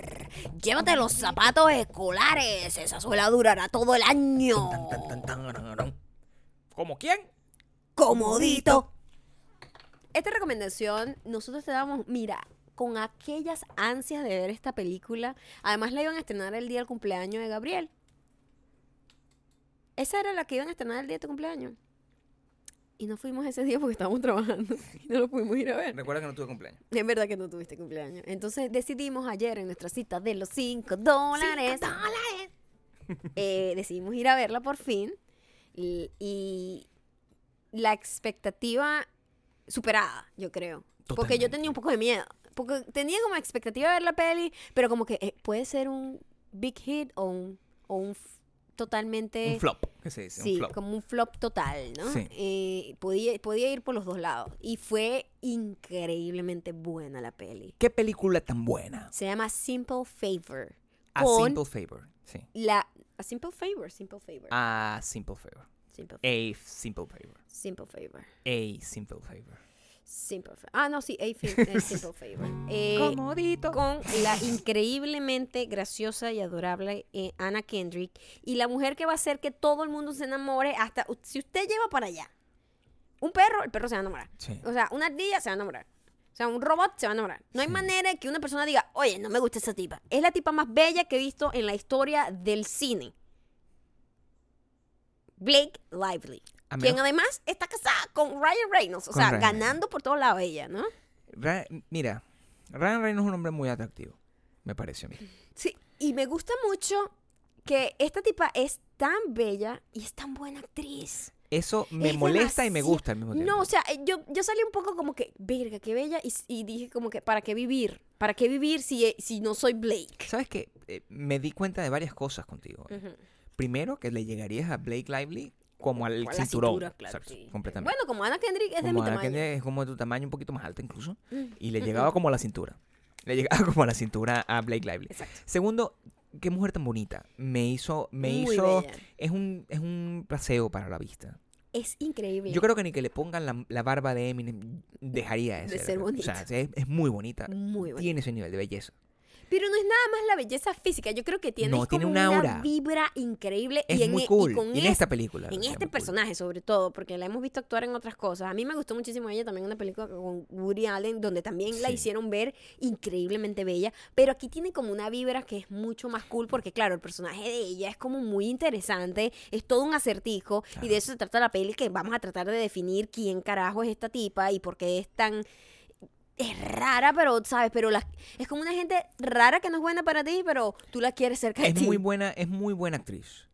Llévate los zapatos escolares. Esa suela durará todo el año. Tan, tan, tan. ¿Como quién? Comodito. esta recomendación, nosotros te damos, mira, con aquellas ansias de ver esta película. Además, la iban a estrenar el día del cumpleaños de Gabriel. Esa era la que iban a estrenar el día de tu cumpleaños. Y no fuimos ese día porque estábamos trabajando [LAUGHS] y no lo pudimos ir a ver. Recuerda que no tuve cumpleaños. Es verdad que no tuviste cumpleaños. Entonces decidimos ayer en nuestra cita de los 5 dólares. eh, [LAUGHS] decidimos ir a verla por fin. Y, y la expectativa superada, yo creo. Porque yo Totalmente. tenía un poco de miedo. Porque tenía como expectativa de ver la peli, pero como que eh, puede ser un big hit o un, o un totalmente... Un flop, ¿qué se dice? Sí, un flop. como un flop total, ¿no? Sí. Eh, podía, podía ir por los dos lados. Y fue increíblemente buena la peli. ¿Qué película tan buena? Se llama Simple Favor. A Simple Favor. Sí. la... A Simple Favor, Simple Favor. A Simple Favor. Simple, A Simple Favor. simple Favor. A Simple Favor. Simple Favor. Ah, no, sí, A eh, [LAUGHS] Simple Favor. Eh, Comodito. con la [LAUGHS] increíblemente graciosa y adorable eh, Anna Kendrick y la mujer que va a hacer que todo el mundo se enamore hasta si usted lleva para allá un perro, el perro se va a enamorar. Sí. O sea, una ardilla se va a enamorar. O sea, un robot se va a enamorar. No hay manera de que una persona diga, oye, no me gusta esa tipa. Es la tipa más bella que he visto en la historia del cine. Blake Lively. Quien además está casada con Ryan Reynolds. O Con sea, Ryan ganando por todos lados ella, ¿no? Ra- Mira, Ryan Reynolds es un hombre muy atractivo, me parece a mí. Sí, y me gusta mucho que esta tipa es tan bella y es tan buena actriz. Eso me Es molesta y me gusta al mismo tiempo. No, o sea, eh, yo, yo salí un poco como que, verga, qué bella, y, y dije como que, ¿para qué vivir? ¿Para qué vivir si, eh, si no soy Blake? ¿Sabes qué? Eh, me di cuenta de varias cosas contigo. Primero, que le llegarías a Blake Lively como al cinturón. cintura, claro, Exacto, sí. completamente. Bueno, como Ana Kendrick es de mi como Ana tamaño. Kendrick es como de tu tamaño, un poquito más alta incluso. Mm, Y le llegaba como a la cintura. Le llegaba [LAUGHS] como a la cintura a Blake Lively. Exacto. Segundo, qué mujer tan bonita. Me hizo, me Muy hizo, bella. es un, es un paseo para la vista. Es increíble. Yo creo que ni que le pongan la, la barba de Eminem dejaría de, De ser. ser O bonita. sea, es, es muy bonita. Muy bonita. Tiene ese nivel de belleza. Pero no es nada más la belleza física. Yo creo que tiene, No, es tiene como una vibra increíble. Es y en, muy e- cool. Y, con en es- esta película. En es este cool. personaje, sobre todo, porque la hemos visto actuar en otras cosas. A mí me gustó muchísimo ella también en una película con Woody Allen, donde también la hicieron ver increíblemente bella. Pero aquí tiene como una vibra que es mucho más cool, porque claro, el personaje de ella es como muy interesante, es todo un acertijo, y de eso se trata la peli, que vamos a tratar de definir quién carajo es esta tipa y por qué es tan es rara, pero, ¿sabes? Pero la, es como una gente rara que no es buena para ti, pero tú la quieres cerca de Es ti. muy buena, es muy buena actriz.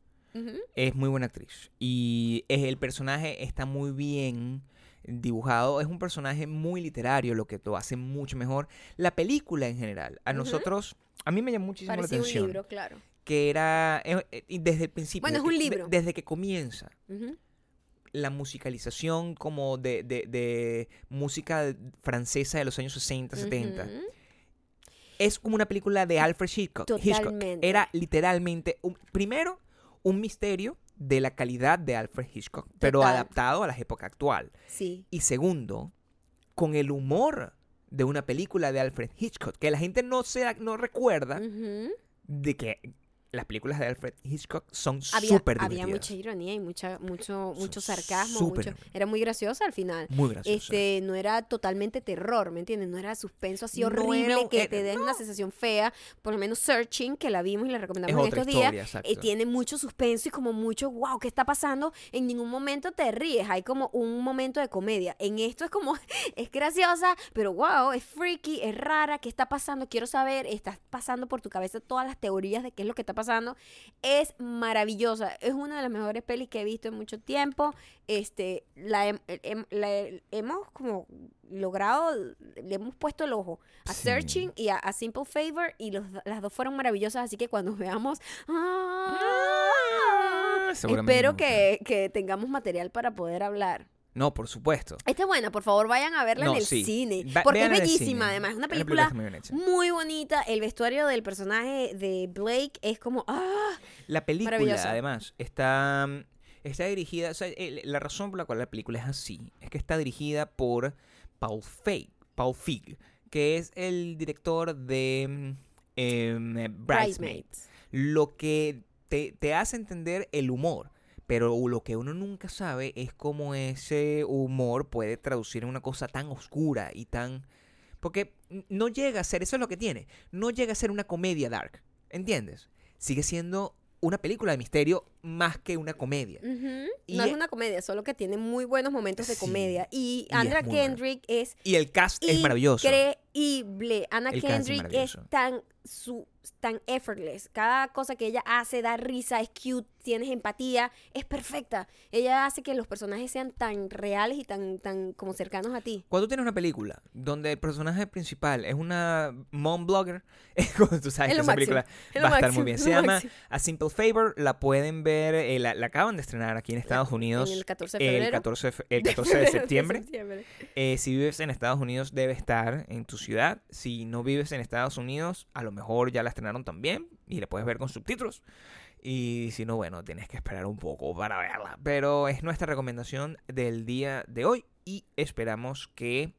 Es muy buena actriz. Y es- el personaje está muy bien dibujado. Es un personaje muy literario, lo que lo hace mucho mejor. La película en general, a nosotros, a mí me llamó muchísimo Parecía la un atención. libro, claro. Que era, eh, eh, y desde el principio. Bueno, es un de- libro. desde que comienza. Ujú. La musicalización como de, de- de música francesa de los años 60, 70. Ujú. Es como una película de Alfred Hitchcock. Hitchcock. Totalmente. Era literalmente, un- primero, un misterio de la calidad de Alfred Hitchcock, pero adaptado a la época actual. Sí. Y segundo, con el humor de una película de Alfred Hitchcock, que la gente no, se, no recuerda de que las películas de Alfred Hitchcock son Había, súper había divertidas. mucha ironía y mucha, mucho, mucho Son sarcasmo. mucho- era muy graciosa al final. Muy graciosa. Este, no era totalmente terror, ¿me entiendes? No era suspenso así No horrible era un- que era- te deja una sensación fea. Por lo menos Searching, que la vimos y la recomendamos es en estos historia, días, eh, tiene mucho suspenso y como mucho, wow, ¿qué está pasando? En ningún momento te ríes, hay como un momento de comedia. En esto es como, [LAUGHS] es graciosa, pero wow, es freaky, es rara, ¿qué está pasando? Quiero saber, estás pasando por tu cabeza todas las teorías de qué es lo que está pasando. Es maravillosa, es una de las mejores pelis que he visto en mucho tiempo. Este, la, hem- hem- la hemos como logrado, le hemos puesto el ojo a Sí. Searching y a, a Simple Favor y los- las dos fueron maravillosas, así que cuando veamos... ¡ah! Seguramente espero que, que tengamos material para poder hablar. No, por supuesto. Esta es buena, por favor vayan a verla No, en el sí. cine. Va- porque es bellísima, además. Es una La película muy bonita. El vestuario del personaje de Blake es como... ¡Ah! La película, además, está, está dirigida. o sea, el- la razón por la cual la película es así es que está dirigida por Paul Feig, Paul Feig que es el director de mm, em, Bridesmaid. Bridesmaids. Lo que te, te hace entender el humor. Pero lo que uno nunca sabe es cómo ese humor puede traducir en una cosa tan oscura y tan... Porque no llega a ser, eso es lo que tiene, no llega a ser una comedia dark, ¿entiendes? Sigue siendo una película de misterio más que una comedia. Y no es e- una comedia, solo que tiene muy buenos momentos de Sí, comedia. Y y Andra buena. Kendrick es Y el cast es maravilloso. increíble. Anna El cast es Kendrick es tan su tan effortless. Cada cosa que ella hace da risa, es cute, tienes empatía, es perfecta. Ella hace que los personajes sean tan reales y tan tan como cercanos a ti. Cuando tú tienes una película donde el personaje principal es una mom blogger, [LAUGHS] tú sabes Es que esa máximo, película es va a estar máximo, muy bien. Se llama máximo. A Simple Favor, la pueden ver, eh, la, la acaban de estrenar aquí en Estados Unidos En el 14 de el febrero. 14, de el [LAUGHS] 14 de septiembre. septiembre. Eh, si vives en Estados Unidos, debe estar en tu ciudad. Si no vives en Estados Unidos, a lo mejor ya la estrenaron también y la puedes ver con subtítulos. Y si no, bueno, tienes que esperar un poco para verla. Pero es nuestra recomendación del día de hoy y esperamos que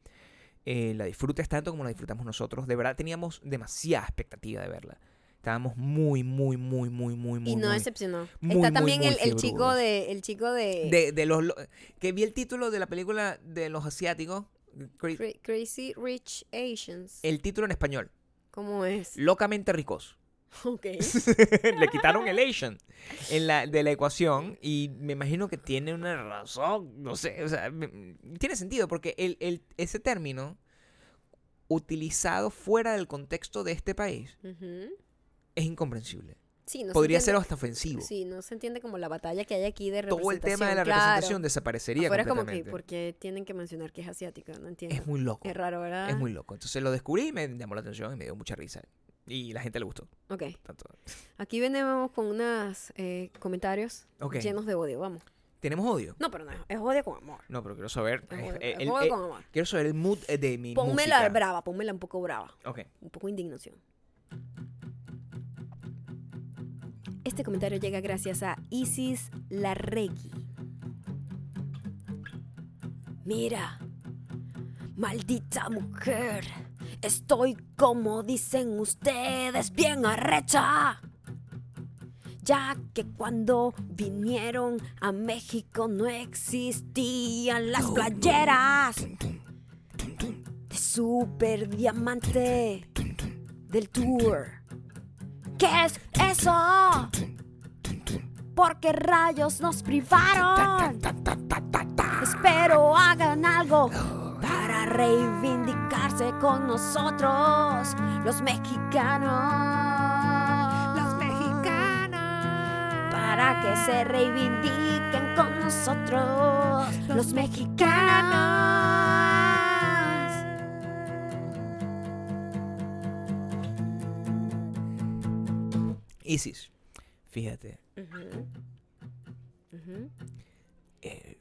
eh, la disfrutes tanto como la disfrutamos nosotros. De verdad, teníamos demasiada expectativa de verla. Estábamos muy, muy, muy, muy, muy, muy. Y no muy- decepcionó. muy, Está muy, también el, el chico de el chico de, de, de los lo- que vi el título de la película de los asiáticos Cra- Cra- Crazy Rich Asians. el título en español ¿Cómo es? locamente ricos Ok. [LAUGHS] le quitaron el Asian en la, de la ecuación y me imagino que tiene una razón, no sé, o sea, me- tiene sentido porque el, el- ese término utilizado fuera del contexto de este país Ujú. Es incomprensible. Sí, no se Podría ser entiende- hasta ofensivo. Sí, no se entiende como la batalla que hay aquí de Todo el tema de la representación, claro. representación desaparecería Afuera es como que, completamente. ¿por qué tienen que mencionar que es asiática? No entiendo. Es muy loco. Es raro, ¿verdad? Es muy loco. Entonces lo descubrí y me llamó la atención y me dio mucha risa. Y la gente le gustó. Ok. Tanto. Aquí venimos con unos comentarios Ok. llenos de odio, vamos. ¿Tenemos odio? No, pero no, es odio con amor. No, pero quiero saber. Es eh, odio, eh, es odio eh, con amor. quiero saber el mood eh, de mi Pónmela música. brava, pónmela un poco brava. Ok. Un poco de indignación. Este comentario llega gracias a Isis Larregui. Mira, maldita mujer, estoy como dicen ustedes, bien arrecha. Ya que cuando vinieron a México no existían las playeras de Super Diamante del Tour. ¿Qué es eso? ¿Por qué rayos nos privaron? Espero hagan algo para reivindicarse con nosotros, los mexicanos. Los mexicanos. Para que se reivindiquen con nosotros, los mexicanos. Isis, fíjate. Eh,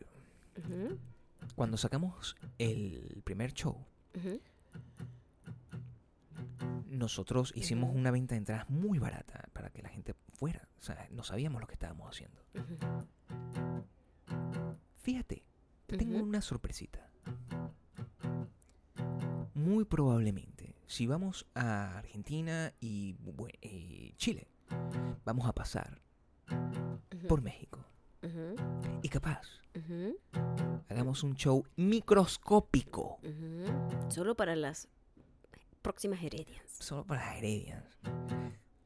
cuando sacamos el primer show, nosotros hicimos una venta de entradas muy barata para que la gente fuera. O sea, no sabíamos lo que estábamos haciendo. Fíjate, te tengo una sorpresita. Muy probablemente, si vamos a Argentina y eh, Chile, vamos a pasar por México. Y capaz, hagamos un show microscópico. Solo para las próximas heredias. Solo para las heredias.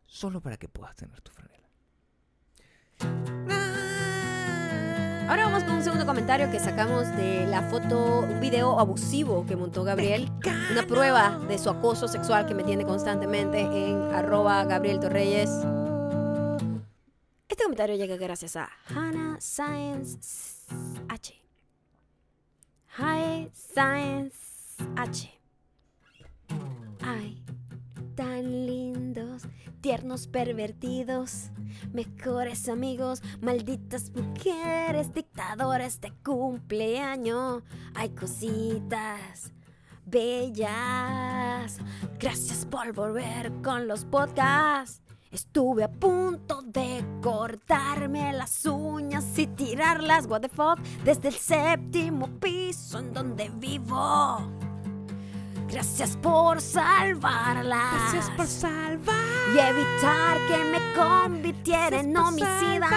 Solo para que puedas tener tu franela. Ahora vamos con un segundo comentario que sacamos de la foto, un video abusivo que montó Gabriel. Una prueba de su acoso sexual que me tiene constantemente en arroba Gabriel Torreyes. Llega gracias a Hannah Science H. Hi Science H. Ay, tan lindos, tiernos pervertidos, mejores amigos, malditas mujeres, dictadores de cumpleaños. Hay cositas bellas. Gracias por volver con los podcasts. Estuve a punto de cortarme las uñas y tirarlas, what the fuck, desde el séptimo piso en donde vivo. Gracias por salvarlas. salvar. Y evitar que me convirtiera en homicida.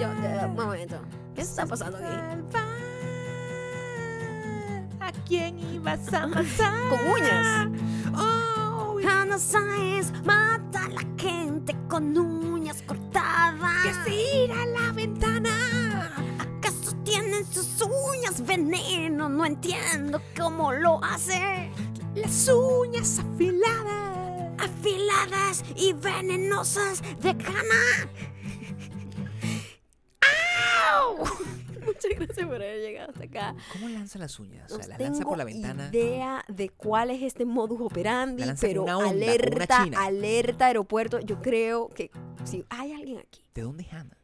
Yo, un momento. ¿Qué está pasando aquí? ¿A quién ibas a matar? Con uñas. Oh, Hannah Sáenz con uñas cortadas. que se ir a la ventana. ¿Acaso tienen sus uñas veneno? No entiendo cómo lo hace. Las uñas afiladas. Afiladas y venenosas de Hannah. ¡Au! Muchas gracias por haber llegado hasta acá. ¿Cómo lanza las uñas? O No sea, las lanza por la tengo ventana. idea de cuál es este modus operandi, pero onda, alerta, alerta aeropuerto. Yo creo que si hay alguien aquí, ¿De dónde es Hannah?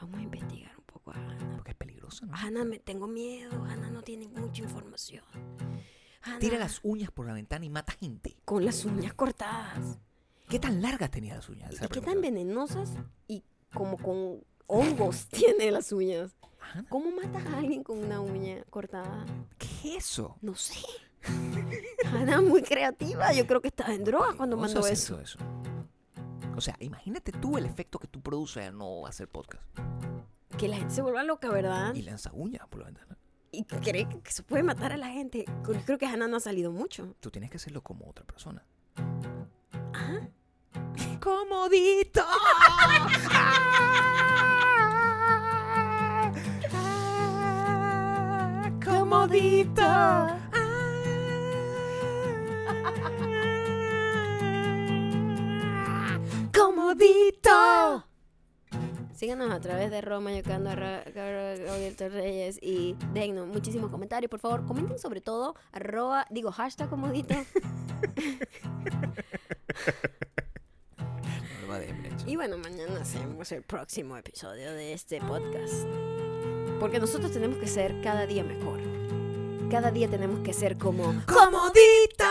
vamos a investigar un poco a Hannah. Porque es peligroso, ¿no? Hannah, me tengo miedo. Hannah no tiene mucha información. Hannah, Tira las uñas por la ventana y mata gente. con las uñas cortadas. ¿Qué tan largas tenía las uñas? ¿Y qué tan venenosas y como con hongos [LAUGHS] tiene las uñas? ¿Cómo matas a alguien con una uña cortada? ¿Qué es eso? No sé. [LAUGHS] Hannah muy creativa. Yo creo que estaba en droga cuando ¿Cómo se mandó eso. eso? O sea, imagínate tú el efecto que tú produces al no hacer podcast. Que la gente se vuelva loca, ¿verdad? Y lanza uñas por la ventana. Y cree que se puede matar a la gente. Yo Creo que Hannah no ha salido mucho. Tú tienes que hacerlo como otra persona. Ajá. [LAUGHS] ¡Comodito! [LAUGHS] Comodito. [LAUGHS] Comodito. Síganos a través de Roma, Yocando, Gabriel Reyes y dennos muchísimos comentarios, por favor. Comenten sobre todo, arroba, digo, hashtag comodito. [LAUGHS] Y bueno, mañana hacemos el próximo episodio de este podcast. Porque nosotros tenemos que ser cada día mejor. Cada día tenemos que ser como... ¡Comodito!